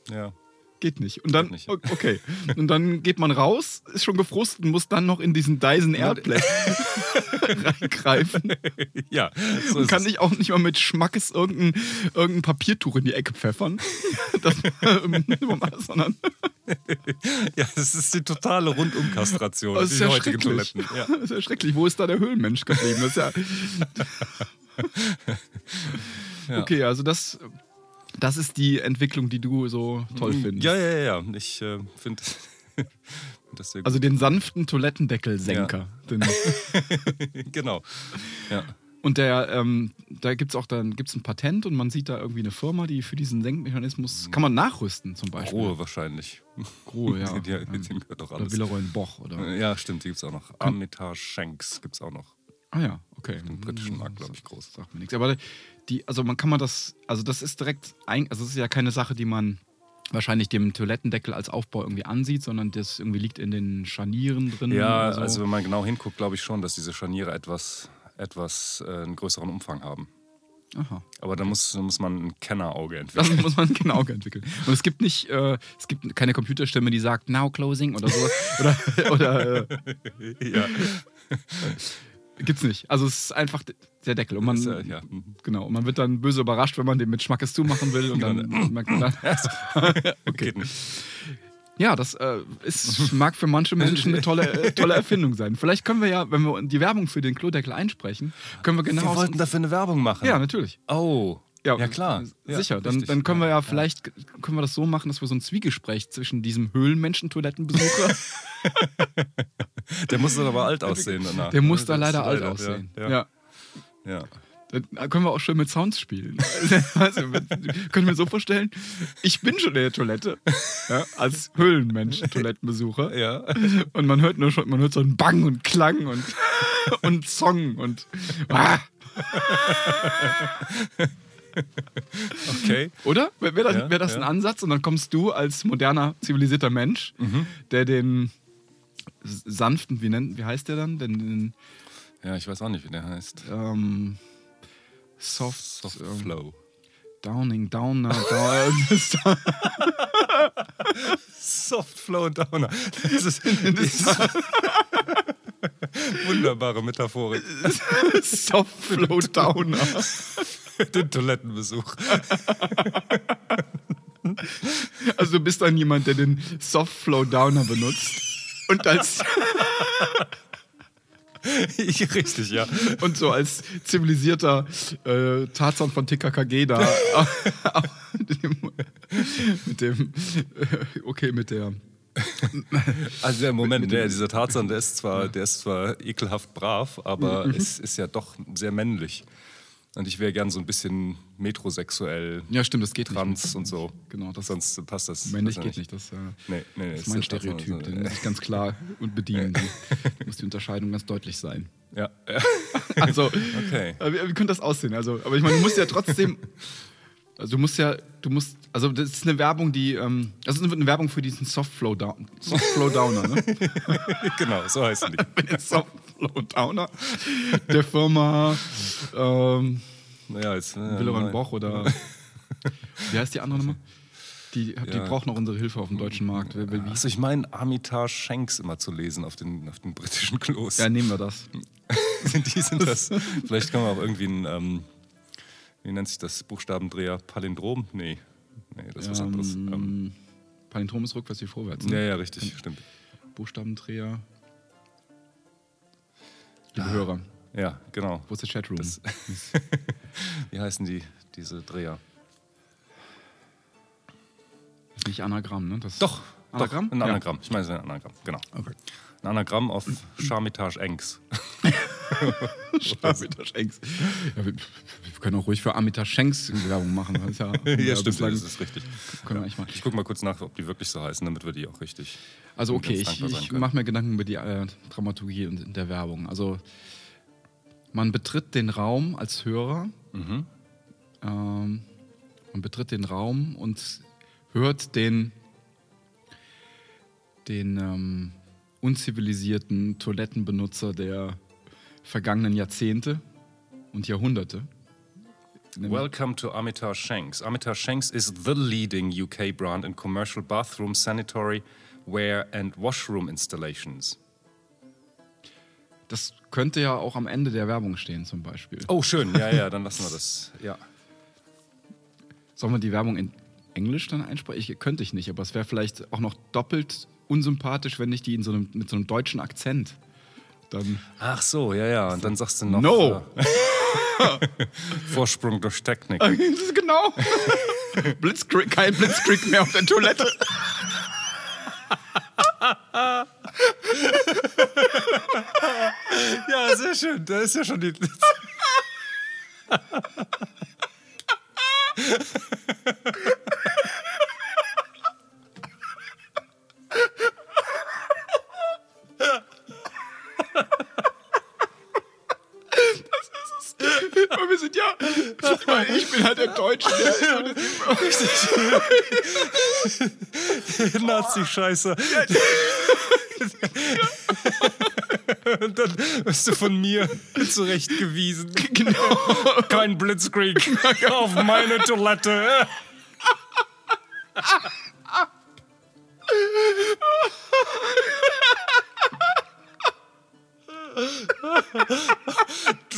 Ja. Geht nicht. Und dann, okay. Und dann geht man raus, ist schon gefrustet und muss dann noch in diesen Dyson Airblech reingreifen. Ja, so Und kann nicht auch nicht mal mit Schmackes irgendein, irgendein Papiertuch in die Ecke pfeffern. Das, ähm, sondern Ja, das ist die totale Rundumkastration. das ist ja heutigen schrecklich. Toiletten. Ja. Das ist ja schrecklich. Wo ist da der Höhlenmensch geblieben? Das ist ja Ja. Okay, also das, das ist die Entwicklung, die du so toll findest. Mm, Ja, ja, ja, ja. Ich äh, finde Also den sanften Toilettendeckelsenker. Den, genau. Ja. und der, ähm, da gibt es auch dann gibt's ein Patent und man sieht da irgendwie eine Firma, die für diesen Senkmechanismus kann man nachrüsten zum Beispiel. Ruhe wahrscheinlich. Grohe, ja. Die, die, die, gehört doch Oder alles. Villeroy in Boch, oder? Ja, stimmt, die gibt es auch noch. Armitage Shanks gibt es auch noch. Ah ja, okay. Im britischen Markt, glaube ich, groß. Sagt mir nichts. Aber die, also man kann man das, also das ist direkt, ein, also das ist ja keine Sache, die man wahrscheinlich dem Toilettendeckel als Aufbau irgendwie ansieht, sondern das irgendwie liegt in den Scharnieren drin. Ja, so. also wenn man genau hinguckt, glaube ich schon, dass diese Scharniere etwas, etwas äh, einen größeren Umfang haben. Aha. Aber da muss, da muss man ein Kennerauge entwickeln. muss man genau entwickeln. Und es gibt nicht, äh, es gibt keine Computerstimme, die sagt Now Closing oder so. oder oder äh, ja. Gibt's nicht. Also es ist einfach der Deckel. Und man, Ist, äh, ja. mhm. genau, und man wird dann böse überrascht, wenn man den mit Schmackes zumachen will. Und dann merkt man dann, okay. Ja, das äh, ist, mag für manche Menschen eine tolle, äh, tolle Erfindung sein. Vielleicht können wir ja, wenn wir die Werbung für den Klodeckel einsprechen, können wir genau. Wir wollten dafür eine Werbung machen. ja, natürlich. Oh. Ja, klar. Ja, sicher. Dann, richtig. dann können wir ja, vielleicht können wir das so machen, dass wir so ein Zwiegespräch zwischen diesem Höhlenmenschen-Toilettenbesucher, Der muss dann aber alt aussehen danach. der muss da leider alt aussehen. Ja, Ja. ja. ja. Dann können wir auch schön mit Sounds spielen. also, können wir so vorstellen, ich bin schon in der Toilette, ja, als Höhlenmensch-Toilettenbesucher. Ja. Und man hört nur schon, man hört so einen Bang und Klang und, und Song und ah, Okay. oder? Wäre wär das, Ja, wär das ein ja. Ansatz? Und dann kommst du als moderner, zivilisierter Mensch, Mhm. der den sanften, wie nennt, wie heißt der dann? Den, den Ja, ich weiß auch nicht, wie der heißt. ähm, Soft, Soft ähm, Flow. Downing, Downer, Down, Soft Flow Downer. Das ist, ist wunderbare Metaphorik Soft Flow Downer. Den Toilettenbesuch. Also du bist dann jemand, der den Soft Flow Downer benutzt. Und als Ich, richtig, ja. und so als zivilisierter äh, Tarzan von TKKG da mit dem äh, okay mit der Also der Moment, der, dieser Tarzan, der ist zwar, der ist zwar ekelhaft brav, aber Mhm. es ist ja doch sehr männlich. Und ich wäre gern so ein bisschen metrosexuell, ja stimmt das geht trans nicht und so. Genau, das- Sonst passt das. männlich geht nicht das, äh, Nee, nee, nee, das ist mein Stereotyp also, den muss ich ganz klar und bedienen da muss die Unterscheidung ganz deutlich sein Ja, also Okay. äh, wie, wie könnte das aussehen also aber ich meine du musst ja trotzdem also du musst ja du musst also das ist eine Werbung die ähm, das ist eine Werbung für diesen Soft Flow Down Soft Flow Downer ne genau, so heißen die. Soft Flow Downer der Firma ähm, Naja, jetzt, äh, Willeron nein. Boch oder wie heißt die andere nochmal? Die, die Ja. braucht noch unsere Hilfe auf dem deutschen Markt. Wer wie? Achso, ich meine Armitage Shanks immer zu lesen auf den, auf den britischen Klos. Ja, nehmen wir das. die sind das? Vielleicht kann man auch irgendwie ein, ähm, wie nennt sich das, Buchstabendreher? Palindrom? Nee, nee, das ist was anderes. Ähm, Ähm, Palindrom ist rückwärts wie vorwärts. ja, Ne? ja, richtig, stimmt. Buchstabendreher. Liebe Ah. Hörer, Ja, genau. wo ist der Chatroom? Das- Wie heißen die, diese Dreher? Nicht Anagramm, ne? Das Doch, Anagramm? Doch, ein Ja. Anagramm. Ich meine, es ist ein Anagramm, genau. Okay. Ein Anagramm auf Charmitage Engs. Armitage Schenks. Ja, wir, wir können auch ruhig für Armitage Schenks Werbung machen. Das ist ja, Ja, stimmt, bislang- das ist richtig. Können wir eigentlich mal. Ich gucke mal kurz nach, ob die wirklich so heißen, damit wir die auch richtig. Also okay, ich, ich mache mir Gedanken über die äh, Dramaturgie und der Werbung. Also man betritt den Raum als Hörer, Mhm. ähm, man betritt den Raum und hört den, den ähm, unzivilisierten Toilettenbenutzer der vergangenen Jahrzehnte und Jahrhunderte. Welcome to Armitage Shanks. Armitage Shanks is the leading UK brand in commercial bathroom, sanitary ware and washroom installations. Das könnte ja auch am Ende der Werbung stehen zum Beispiel. Oh, schön. Ja, ja, dann lassen wir das. Ja. Sollen wir die Werbung in Englisch dann einsprechen? Ich, könnte ich nicht, aber es wäre vielleicht auch noch doppelt unsympathisch, wenn ich die in so einem, mit so einem deutschen Akzent dann. Ach so, ja, ja. Und dann sagst du noch. No! Äh, Vorsprung durch Technik. Ist genau. Blitzkrieg, kein Blitzkrieg mehr auf der Toilette. Ja, sehr schön. Da ist ja schon die. Ich bin halt der Deutsche. Nazi-Scheiße. Und dann wirst du von mir zurechtgewiesen. genau. Kein Blitzkrieg auf meine Toilette.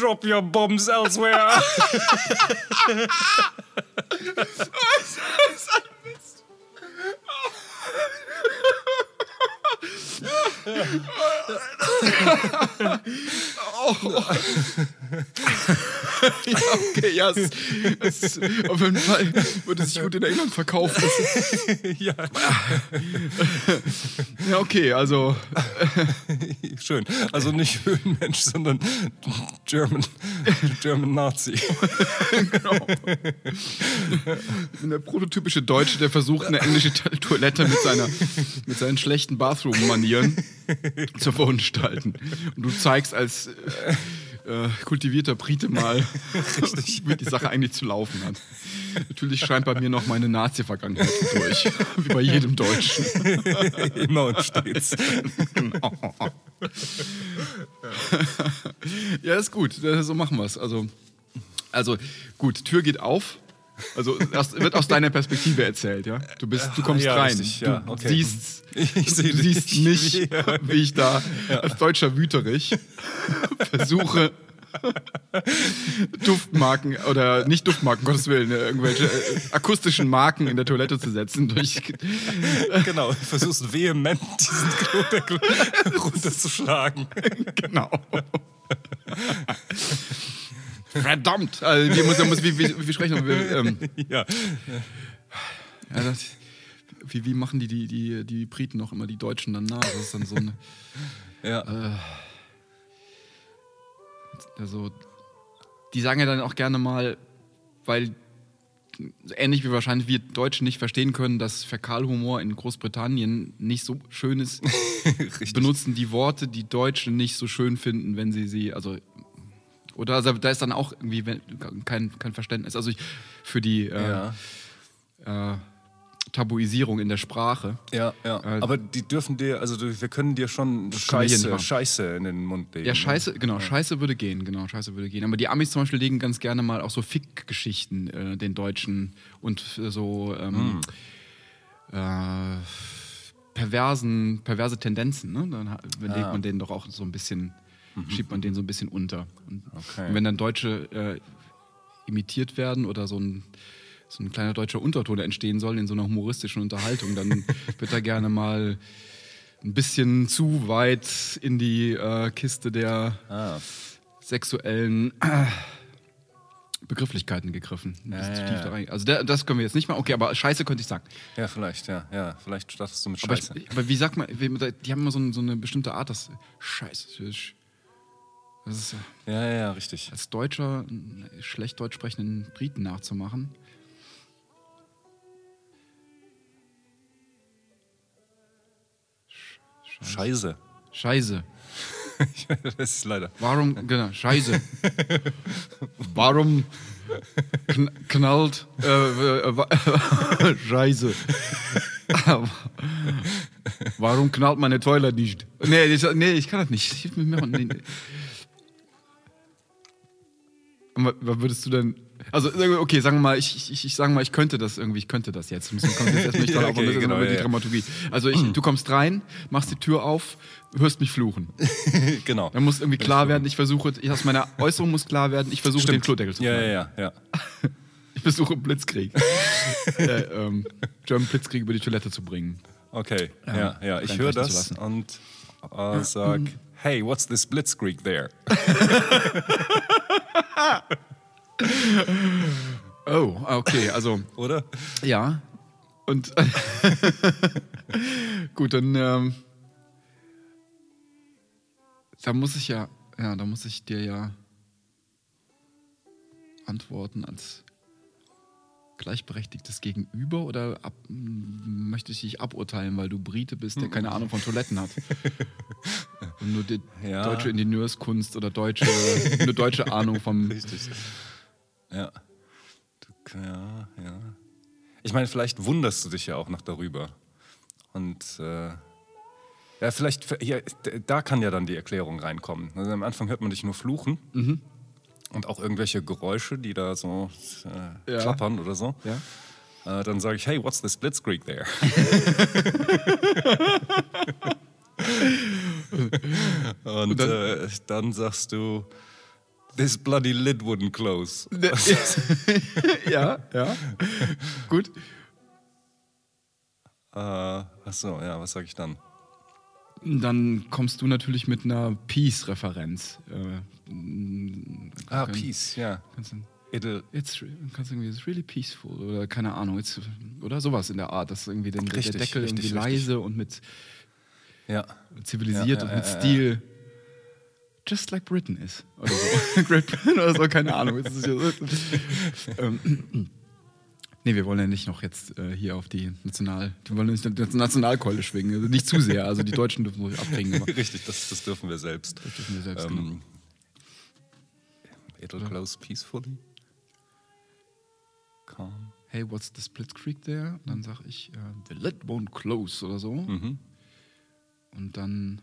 Drop your bombs elsewhere. Ja, okay, ja, es, es, auf jeden Fall würde es sich gut in England verkaufen. ja, Ja, okay, also schön. Also nicht Höhlenmensch, sondern German, German Nazi. genau. Der prototypische Deutsche, der versucht, eine englische To- Toilette mit, seiner, mit seinen schlechten Bathroom-Manieren zu verunstalten. Und du zeigst als äh, kultivierter Brite mal, wie die Sache eigentlich zu laufen hat. Natürlich scheint bei mir noch meine Nazi-Vergangenheit durch, wie bei jedem Deutschen. Immer und stets. Ja, ist gut, so machen wir es. Also, also gut, Tür geht auf. Also das wird aus deiner Perspektive erzählt, ja? Du bist, du kommst Ja, rein. richtig, ja, du okay. siehst, Ich du siehst mich, Ja. wie ich da als deutscher Wüterich versuche Duftmarken oder nicht Duftmarken, Gottes Willen, äh, irgendwelche äh, akustischen Marken in der Toilette zu setzen durch Genau, du versuchst vehement diesen Klodeckel runterzuschlagen. genau. Verdammt! Also, wir müssen, muss, wie, wie, wie sprechen wir? Ähm, Ja. Ja, das, wie, wie machen die, die, die, die Briten noch immer die Deutschen dann nach? Das ist dann so eine. ja. Also, die sagen ja dann auch gerne mal, weil ähnlich wie wahrscheinlich wir Deutschen nicht verstehen können, dass Fäkalhumor in Großbritannien nicht so schön ist, benutzen die Worte, die Deutschen nicht so schön finden, wenn sie sie, also oder also da ist dann auch irgendwie kein, kein Verständnis. Also ich, für die äh, Ja. äh, Tabuisierung in der Sprache. Ja, ja. Äh, Aber die dürfen dir, also wir können dir schon Scheiße. Scheiße in den Mund legen. Ja, ne? Scheiße, genau, Scheiße würde gehen, genau, Scheiße würde gehen. Aber die Amis zum Beispiel legen ganz gerne mal auch so Fick-Geschichten äh, den Deutschen und so ähm, äh, perversen, perverse Tendenzen, ne? Dann legt Ah. man denen doch auch so ein bisschen, schiebt man denen so ein bisschen unter. Und, Okay. und wenn dann Deutsche äh, imitiert werden oder so ein so ein kleiner deutscher Unterton entstehen soll in so einer humoristischen Unterhaltung, dann wird da gerne mal ein bisschen zu weit in die äh, Kiste der Ah. sexuellen äh, Begrifflichkeiten gegriffen. Ja, ja, ja. Also der, das können wir jetzt nicht mal. Okay, aber Scheiße könnte ich sagen. Ja, vielleicht, ja, ja. Vielleicht startest du mit Aber, ich, Scheiße. aber wie sagt man, die haben immer so, so eine bestimmte Art, das Scheiße. ist- Das ist Ja, ja, ja, richtig. als Deutscher schlecht deutsch sprechenden Briten nachzumachen. Scheiße. Scheiße. das ist leider. Warum, genau, Scheiße. Warum kn knallt, äh, äh, Scheiße. Warum knallt meine Toilet nicht? Nee, ich, nee, ich kann das nicht. Hilf mir. Nee. Was würdest du denn. Also, okay, sagen wir mal, ich, ich, ich sagen mal, ich könnte das irgendwie, ich könnte das jetzt. Müssen kommt jetzt erstmal nicht drauf, okay, genau, die. Dramaturgie. Also, ich, du kommst rein, machst die Tür auf, hörst mich fluchen. genau. Dann muss irgendwie klar werden, ich versuche, ich aus meiner Äußerung muss klar werden, ich versuche den Klodeckel zu knallen. ja, ja, ja. Ich versuche Blitzkrieg. äh, ähm, German Blitzkrieg über die Toilette zu bringen. Okay, Ja, ja, ja. Ich höre das und äh, sag, hey, what's this Blitzkrieg there? Oh, okay, also Oder? ja. Und gut, dann ähm, da muss ich ja, ja, da muss ich dir ja antworten als gleichberechtigtes Gegenüber oder ab, m, möchte ich dich aburteilen, weil du Brite bist, der keine Ahnung von Toiletten hat? Und nur die Ja. deutsche Ingenieurskunst oder deutsche, eine deutsche Ahnung vom. Richtig. Ja. Ja, ja. Ich meine, vielleicht wunderst du dich ja auch noch darüber. Und äh, ja, vielleicht, ja, da kann ja dann die Erklärung reinkommen. Also am Anfang hört man dich nur fluchen. Mhm. Und auch irgendwelche Geräusche, die da so äh, Ja. klappern oder so. Ja? Äh, dann sage ich, hey, what's this Blitzkrieg there? Und, dann- äh, dann sagst du, this bloody lid wouldn't close. ja, ja. Gut. Äh, achso, ja, was sage ich dann? Dann kommst du natürlich mit einer Peace-Referenz. Äh, Ah, Peace, ja. It'll, it's, re- kannst irgendwie, it's really peaceful oder keine Ahnung, it's, oder sowas in der Art, dass irgendwie den, der Richtig, Deckel richtig, irgendwie richtig. leise und mit ja. zivilisiert Ja, ja, und mit Stil just like Britain ist. Oder so. Great Britain oder so, keine Ahnung. nee, wir wollen ja nicht noch jetzt äh, hier auf die National, wir wollen nicht die Nationalkeule schwingen. Also nicht zu sehr. Also die Deutschen dürfen ruhig abkriegen, Richtig, das, das dürfen wir selbst. das dürfen wir selbst genau. Ähm, it'll close peacefully. Calm. Hey, what's the Blitzkrieg there? Und dann sag ich, äh, the lid won't close oder so. Mhm. Und dann,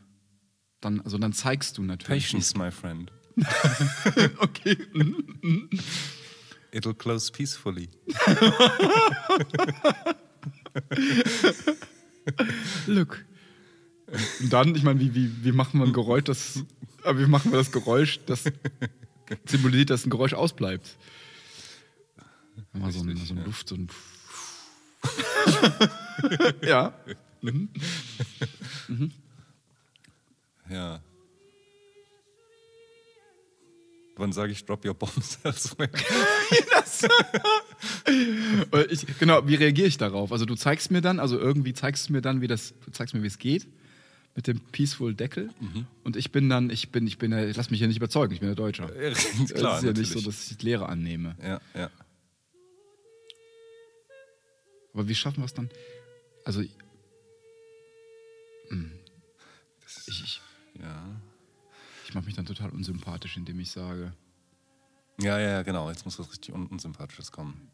dann, also dann zeigst du natürlich. Patience, my friend. Okay. It'll close peacefully. Look. Und dann, ich meine, wie, wie, wie machen wir ein Geräusch, das. Aber wie machen wir das Geräusch, das symbolisiert, dass ein Geräusch ausbleibt? Mal so, ein, so eine ja. Luft, so ein. ja. Ja. Wann sage ich drop your bombs Ich, genau, wie reagiere ich darauf? Also du zeigst mir dann, also irgendwie zeigst du mir dann, wie das, du zeigst mir, wie es geht mit dem Peaceful Deckel. Mhm. Und ich bin dann, ich bin, ich bin, ich lass mich hier nicht überzeugen, ich bin der Deutscher. Klar, es ist ja nicht natürlich. so, dass ich die Lehre annehme. Ja, ja. Aber wie schaffen wir es dann? Also hm. ich, ich, Ja. Ich mache mich dann total unsympathisch, indem ich sage, Ja, ja, ja, genau. Jetzt muss was richtig un Unsympathisches kommen.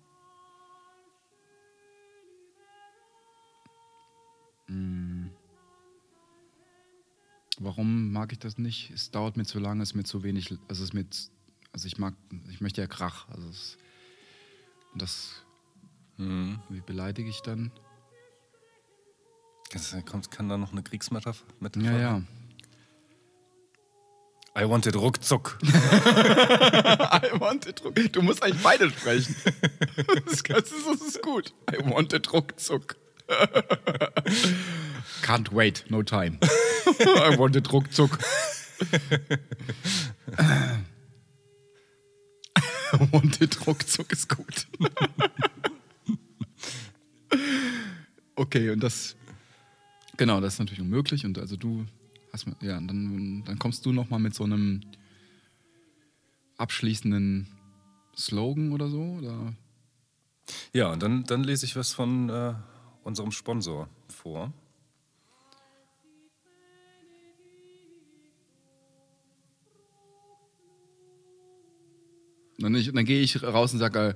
warum mag ich das nicht? Es dauert mir zu lange, es ist mir zu wenig, also es z- also ich mag, ich möchte ja Krach, also es, das, Mhm. wie beleidige ich dann? Äh, kommt, kann da noch eine Kriegsmetapher mit Ja, ja. I want it ruckzuck. I want it ruck. Du musst eigentlich beide sprechen. Das ist, das ist, das ist gut. I want it ruckzuck. Can't wait, no time. I want it ruckzuck. Wanted ruckzuck ist gut. okay, und das, genau, das ist natürlich unmöglich. Und also du mir- ja, dann, dann kommst du noch mal mit so einem abschließenden Slogan oder so? Oder? Ja, und dann, dann lese ich was von äh, unserem Sponsor vor. Dann, ich, dann gehe ich raus und sage, äh,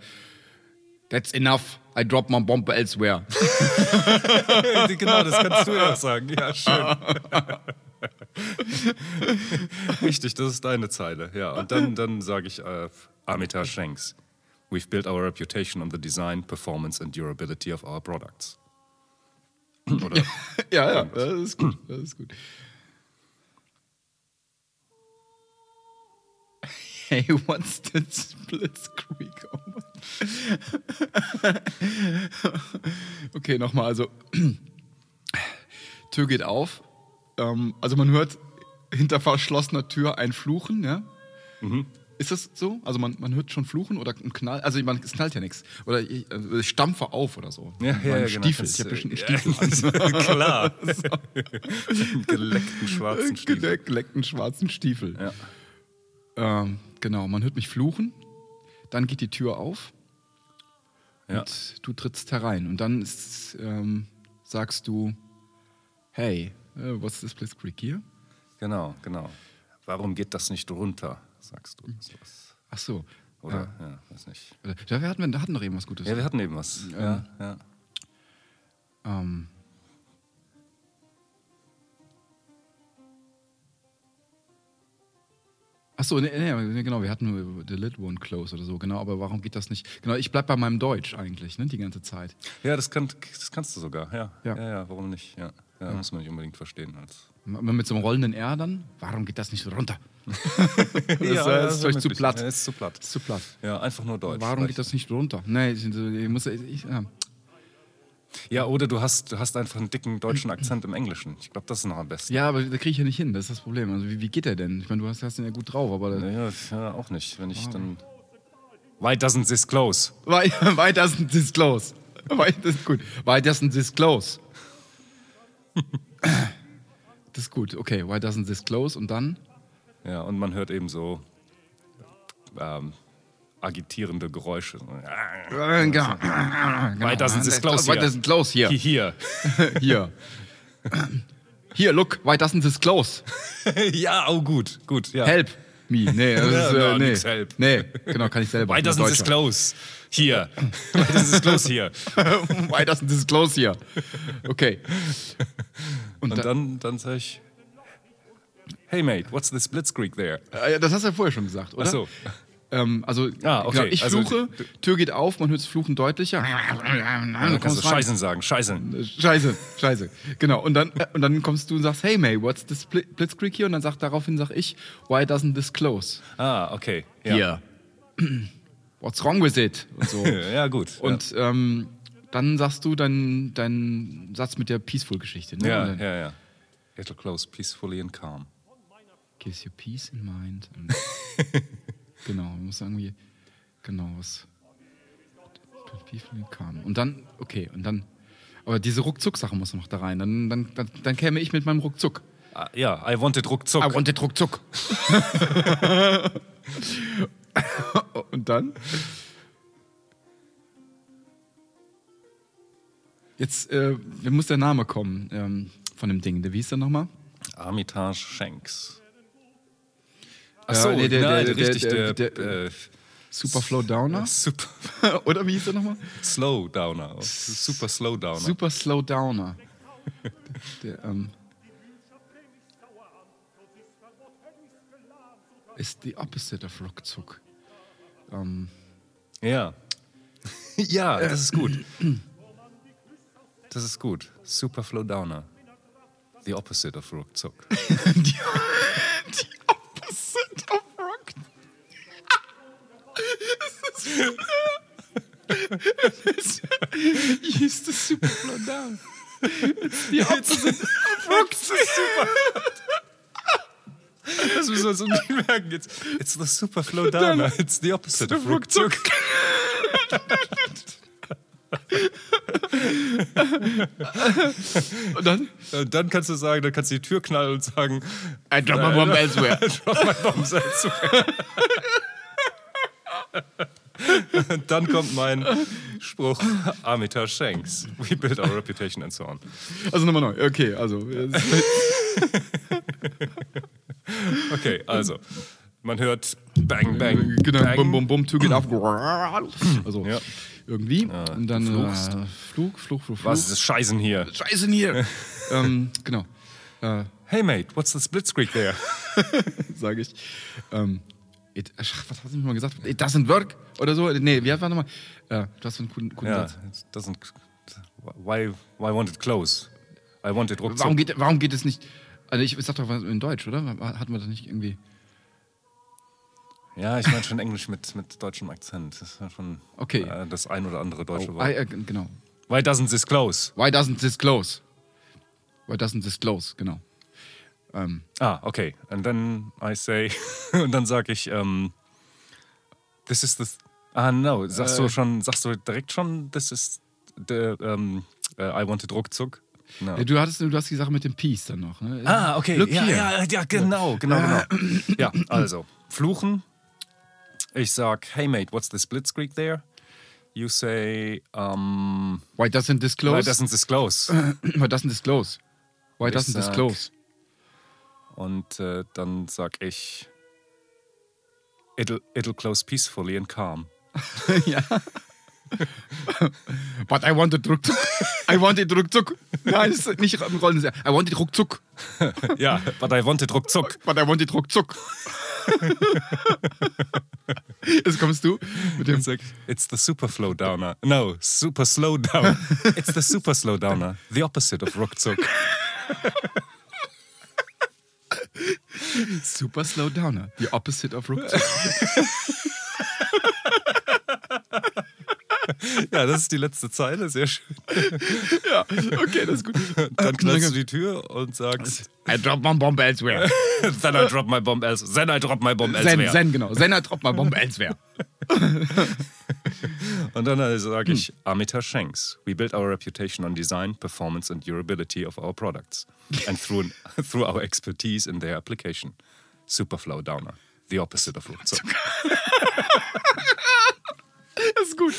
that's enough, I drop my bomb elsewhere. genau, das kannst du ja auch sagen. Ja, schön. Richtig, das ist deine Zeile. Ja, und dann, dann sage ich äh, Amita Shanks. We've built our reputation on the design, performance and durability of our products. Oder? ja, ja, das ist gut, das ist gut. Hey, what's the Mann. okay, nochmal, also Tür geht auf. Ähm, also man hört hinter verschlossener Tür ein Fluchen, ja? Ist das so? Also man, man hört schon Fluchen oder ein Knall? Also man, es knallt ja nichts. Oder ich, also ich stampfe auf oder so. Ja, ja, ja, genau. Stiefel. Kannst Ich habe bestimmt ja. Stiefel an. Klar. Einen geleckten schwarzen Stiefel. Geleckten schwarzen Stiefel. Ja. Ähm, genau, man hört mich fluchen, dann geht die Tür auf Ja. und du trittst herein. Und dann ist, ähm, sagst du, hey, äh, was ist Blitzkrieg hier? Genau, genau. Warum geht das nicht runter, sagst du. Sowas. Ach so. Oder? Ja, weiß nicht. Äh, da, wir hatten, wir hatten doch eben was Gutes. Ja, wir hatten eben was. Ja, ja. ähm, Ach so, nee, nee, nee, genau, wir hatten nur The Lid Won't Close oder so, genau, aber warum geht das nicht? Genau, ich bleib bei meinem Deutsch eigentlich, ne, die ganze Zeit. Ja, das, kann, das kannst du sogar. Ja, Ja. ja, ja, warum nicht? Ja. Ja, muss man nicht unbedingt verstehen. Als Mit so einem rollenden R dann, warum geht das nicht runter? das ja, ist euch zu platt. Ja, ist zu platt. ist zu platt. Ja, einfach nur Deutsch. Warum geht sprechen. das nicht runter? Nee, ich, ich muss, ich, ja. Ja, oder du hast, du hast einfach einen dicken deutschen Akzent im Englischen. Ich glaube, das ist noch am besten. ja, aber da kriege ich ja nicht hin, das ist das Problem. Also wie, wie geht der denn? Ich meine, du hast, hast den ja gut drauf, aber Naja, ja, auch nicht. Wenn ich dann. Why doesn't this close? why, why doesn't this close? Why, das ist gut. Why doesn't this close? das ist gut. Okay, why doesn't this close? Und dann? Ja, und man hört eben so ähm, agitierende Geräusche. Why Why doesn't this close Why doesn't close here? Hier. Hier. Hier, look, why doesn't this close? ja, oh gut, gut. Ja. Help me. Nee, das ist, ja, äh, nee. nix help. Nee, genau, kann ich selber. Why doesn't this close? Hier. Why doesn't this close hier? Why doesn't this close here? Okay. Und, Und da, dann, dann sag ich, hey mate, what's this blitzkrieg there? äh, das hast du ja vorher schon gesagt, oder? Ach so. Ähm, also, Ah, okay. genau, ich Also, fluche, Tür geht auf, man hört das Fluchen deutlicher. Dann Dann kannst du Scheißen sagen, Scheißen. Scheiße, scheiße. Genau. Und dann, äh, und dann kommst du und sagst, hey May, what's this Bli- Blitzkrieg here? Und dann sagt daraufhin sag ich, why doesn't this close? Ah, okay. Ja, Here. What's wrong with it? Und so. ja gut. Und ähm, dann sagst du deinen deinen Satz mit der Peaceful-Geschichte. Ne? ja, dann, ja, ja. It'll close peacefully and calm. Gives you peace in mind. Genau, man muss irgendwie, genau, was. Peacefully and calm. Und dann, okay, und dann, aber diese Ruckzuck-Sache muss noch da rein. Dann, dann, dann, dann käme ich mit meinem Ruckzuck. Ah, ja, I wanted ruckzuck. I wanted Ruckzuck. und dann? Jetzt, äh, wie muss der Name kommen ähm, von dem Ding? Wie hieß der nochmal? Armitage Shanks. Ja, Achso, nee, der- nein, der- der- richtig, der- der, der- äh, Superflow Downer? super Oder wie hieß der nochmal? Slow Downer. Super Slow Downer. Super Slow Downer. Der, ähm, ist the opposite of Ruckzuck. Ähm, Ja. ja, das ist gut. Das ist gut. Super Flow Downer. The opposite of ruckzuck. die, die opposite of Ruck. Use the super flow down. It's the opposite of Ruckzuck. Das müssen wir uns unbedingt merken. It's, it's the super flow downer. It's the opposite of ruckzuck. Und dann? Dann kannst du sagen, dann kannst du die Tür knallen und sagen, I drop my bomb elsewhere. drop my bombs elsewhere. Dann kommt mein Spruch, Amita Shanks. We build our reputation and so on. Also nochmal neu. Okay, also. Okay, also, man hört Bang, Bang, Genau, Bang. bum, bum, bum, Tür geht auf. Also Ja. irgendwie. Und dann äh, Flug, Flug, Flug, Flug. Was ist das Scheißen hier? Scheiße hier. ähm, genau. Äh, Hey mate, what's the split squeak there? sage ich. Ähm, it, ach, was hast du mal gesagt? It doesn't work oder so? Nee, wie war nochmal? Äh, du hast so einen guten, guten Ja, Satz. it doesn't. Why, why want it close? I want it ruckzuck. Warum geht, warum geht es nicht? Also ich sag doch was in Deutsch, oder? Hatten wir das nicht irgendwie? Ja, ich meine schon Englisch mit, mit deutschem Akzent. Das ist ja schon Okay. äh, das ein oder andere deutsche Oh, Wort. I, äh, genau. Why doesn't this close? Why doesn't this close? Why doesn't this close? Genau. Ähm, Ah, okay. And then I say, und dann sag ich, ähm, this is the. Ah, no. Sagst Äh. du schon, sagst du direkt schon, this is the, ähm, äh, I wanted ruckzuck? No. ja, du hattest du hast die Sache mit dem Peace dann noch. Ne? Ah, okay. Look ja, ja, ja, genau, genau, genau. ja, also, fluchen. Ich sag, hey mate, what's the split squeak there? You say, um, Why doesn't this why close? doesn't this close? Why doesn't this close? Why doesn't this sag- close? Und äh, dann sag ich, it'll, it'll close peacefully and calm. ja. But I wanted ruckzuck. I wanted ruckzuck. Nein, das ist nicht im Rollen. I wanted ruckzuck. ja, but I wanted ruckzuck. But I wanted ruckzuck. Jetzt kommst du mit dem sag, it's the super flow downer. No, super slow down. It's the super slow downer. The opposite of ruckzuck. Super Slow Downer. The opposite of ruckzuck. Ja, das ist die letzte Zeile, sehr schön. ja, okay, das ist gut. Dann knallst du die Tür und sagst, I drop my bomb elsewhere. then I drop my bomb elsewhere. Then I drop my bomb elsewhere. Zen, genau. Zen, I drop my bomb elsewhere. Und dann äh, sage ich, Amita Shanks. We build our reputation on design, performance and durability of our products. And through, through our expertise in their application. Superflow Downer. The opposite of ruckzuck. Das ist gut.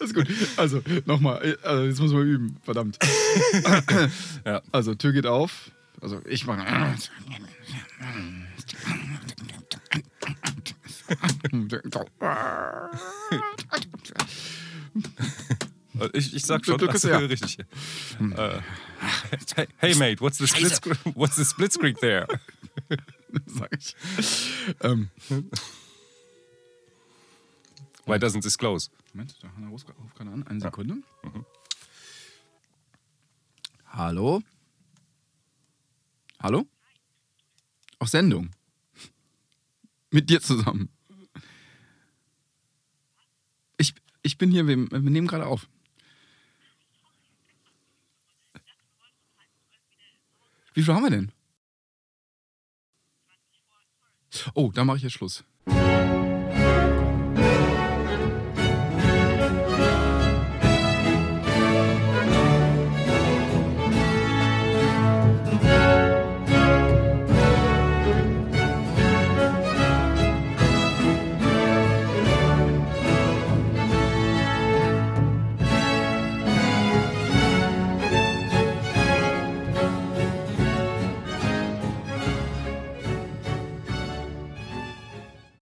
Das ist gut. Also, nochmal. Also, jetzt muss man üben. Verdammt. Ja. Also, Tür geht auf. Also, ich mache. Und Ich, ich sag schon, Du- du das kannst- ja. richtig. Äh, hey, hey mate, what's the, split what's the split screen there? Sag ich. Ähm, Why doesn't this close? Moment, da Hanna ruft gerade an. Eine Sekunde. Hallo? Hallo? Auf Sendung. Mit dir zusammen. Ich, ich bin hier, wir, wir nehmen gerade auf. Wie viel haben wir denn? Oh, da mache ich jetzt Schluss.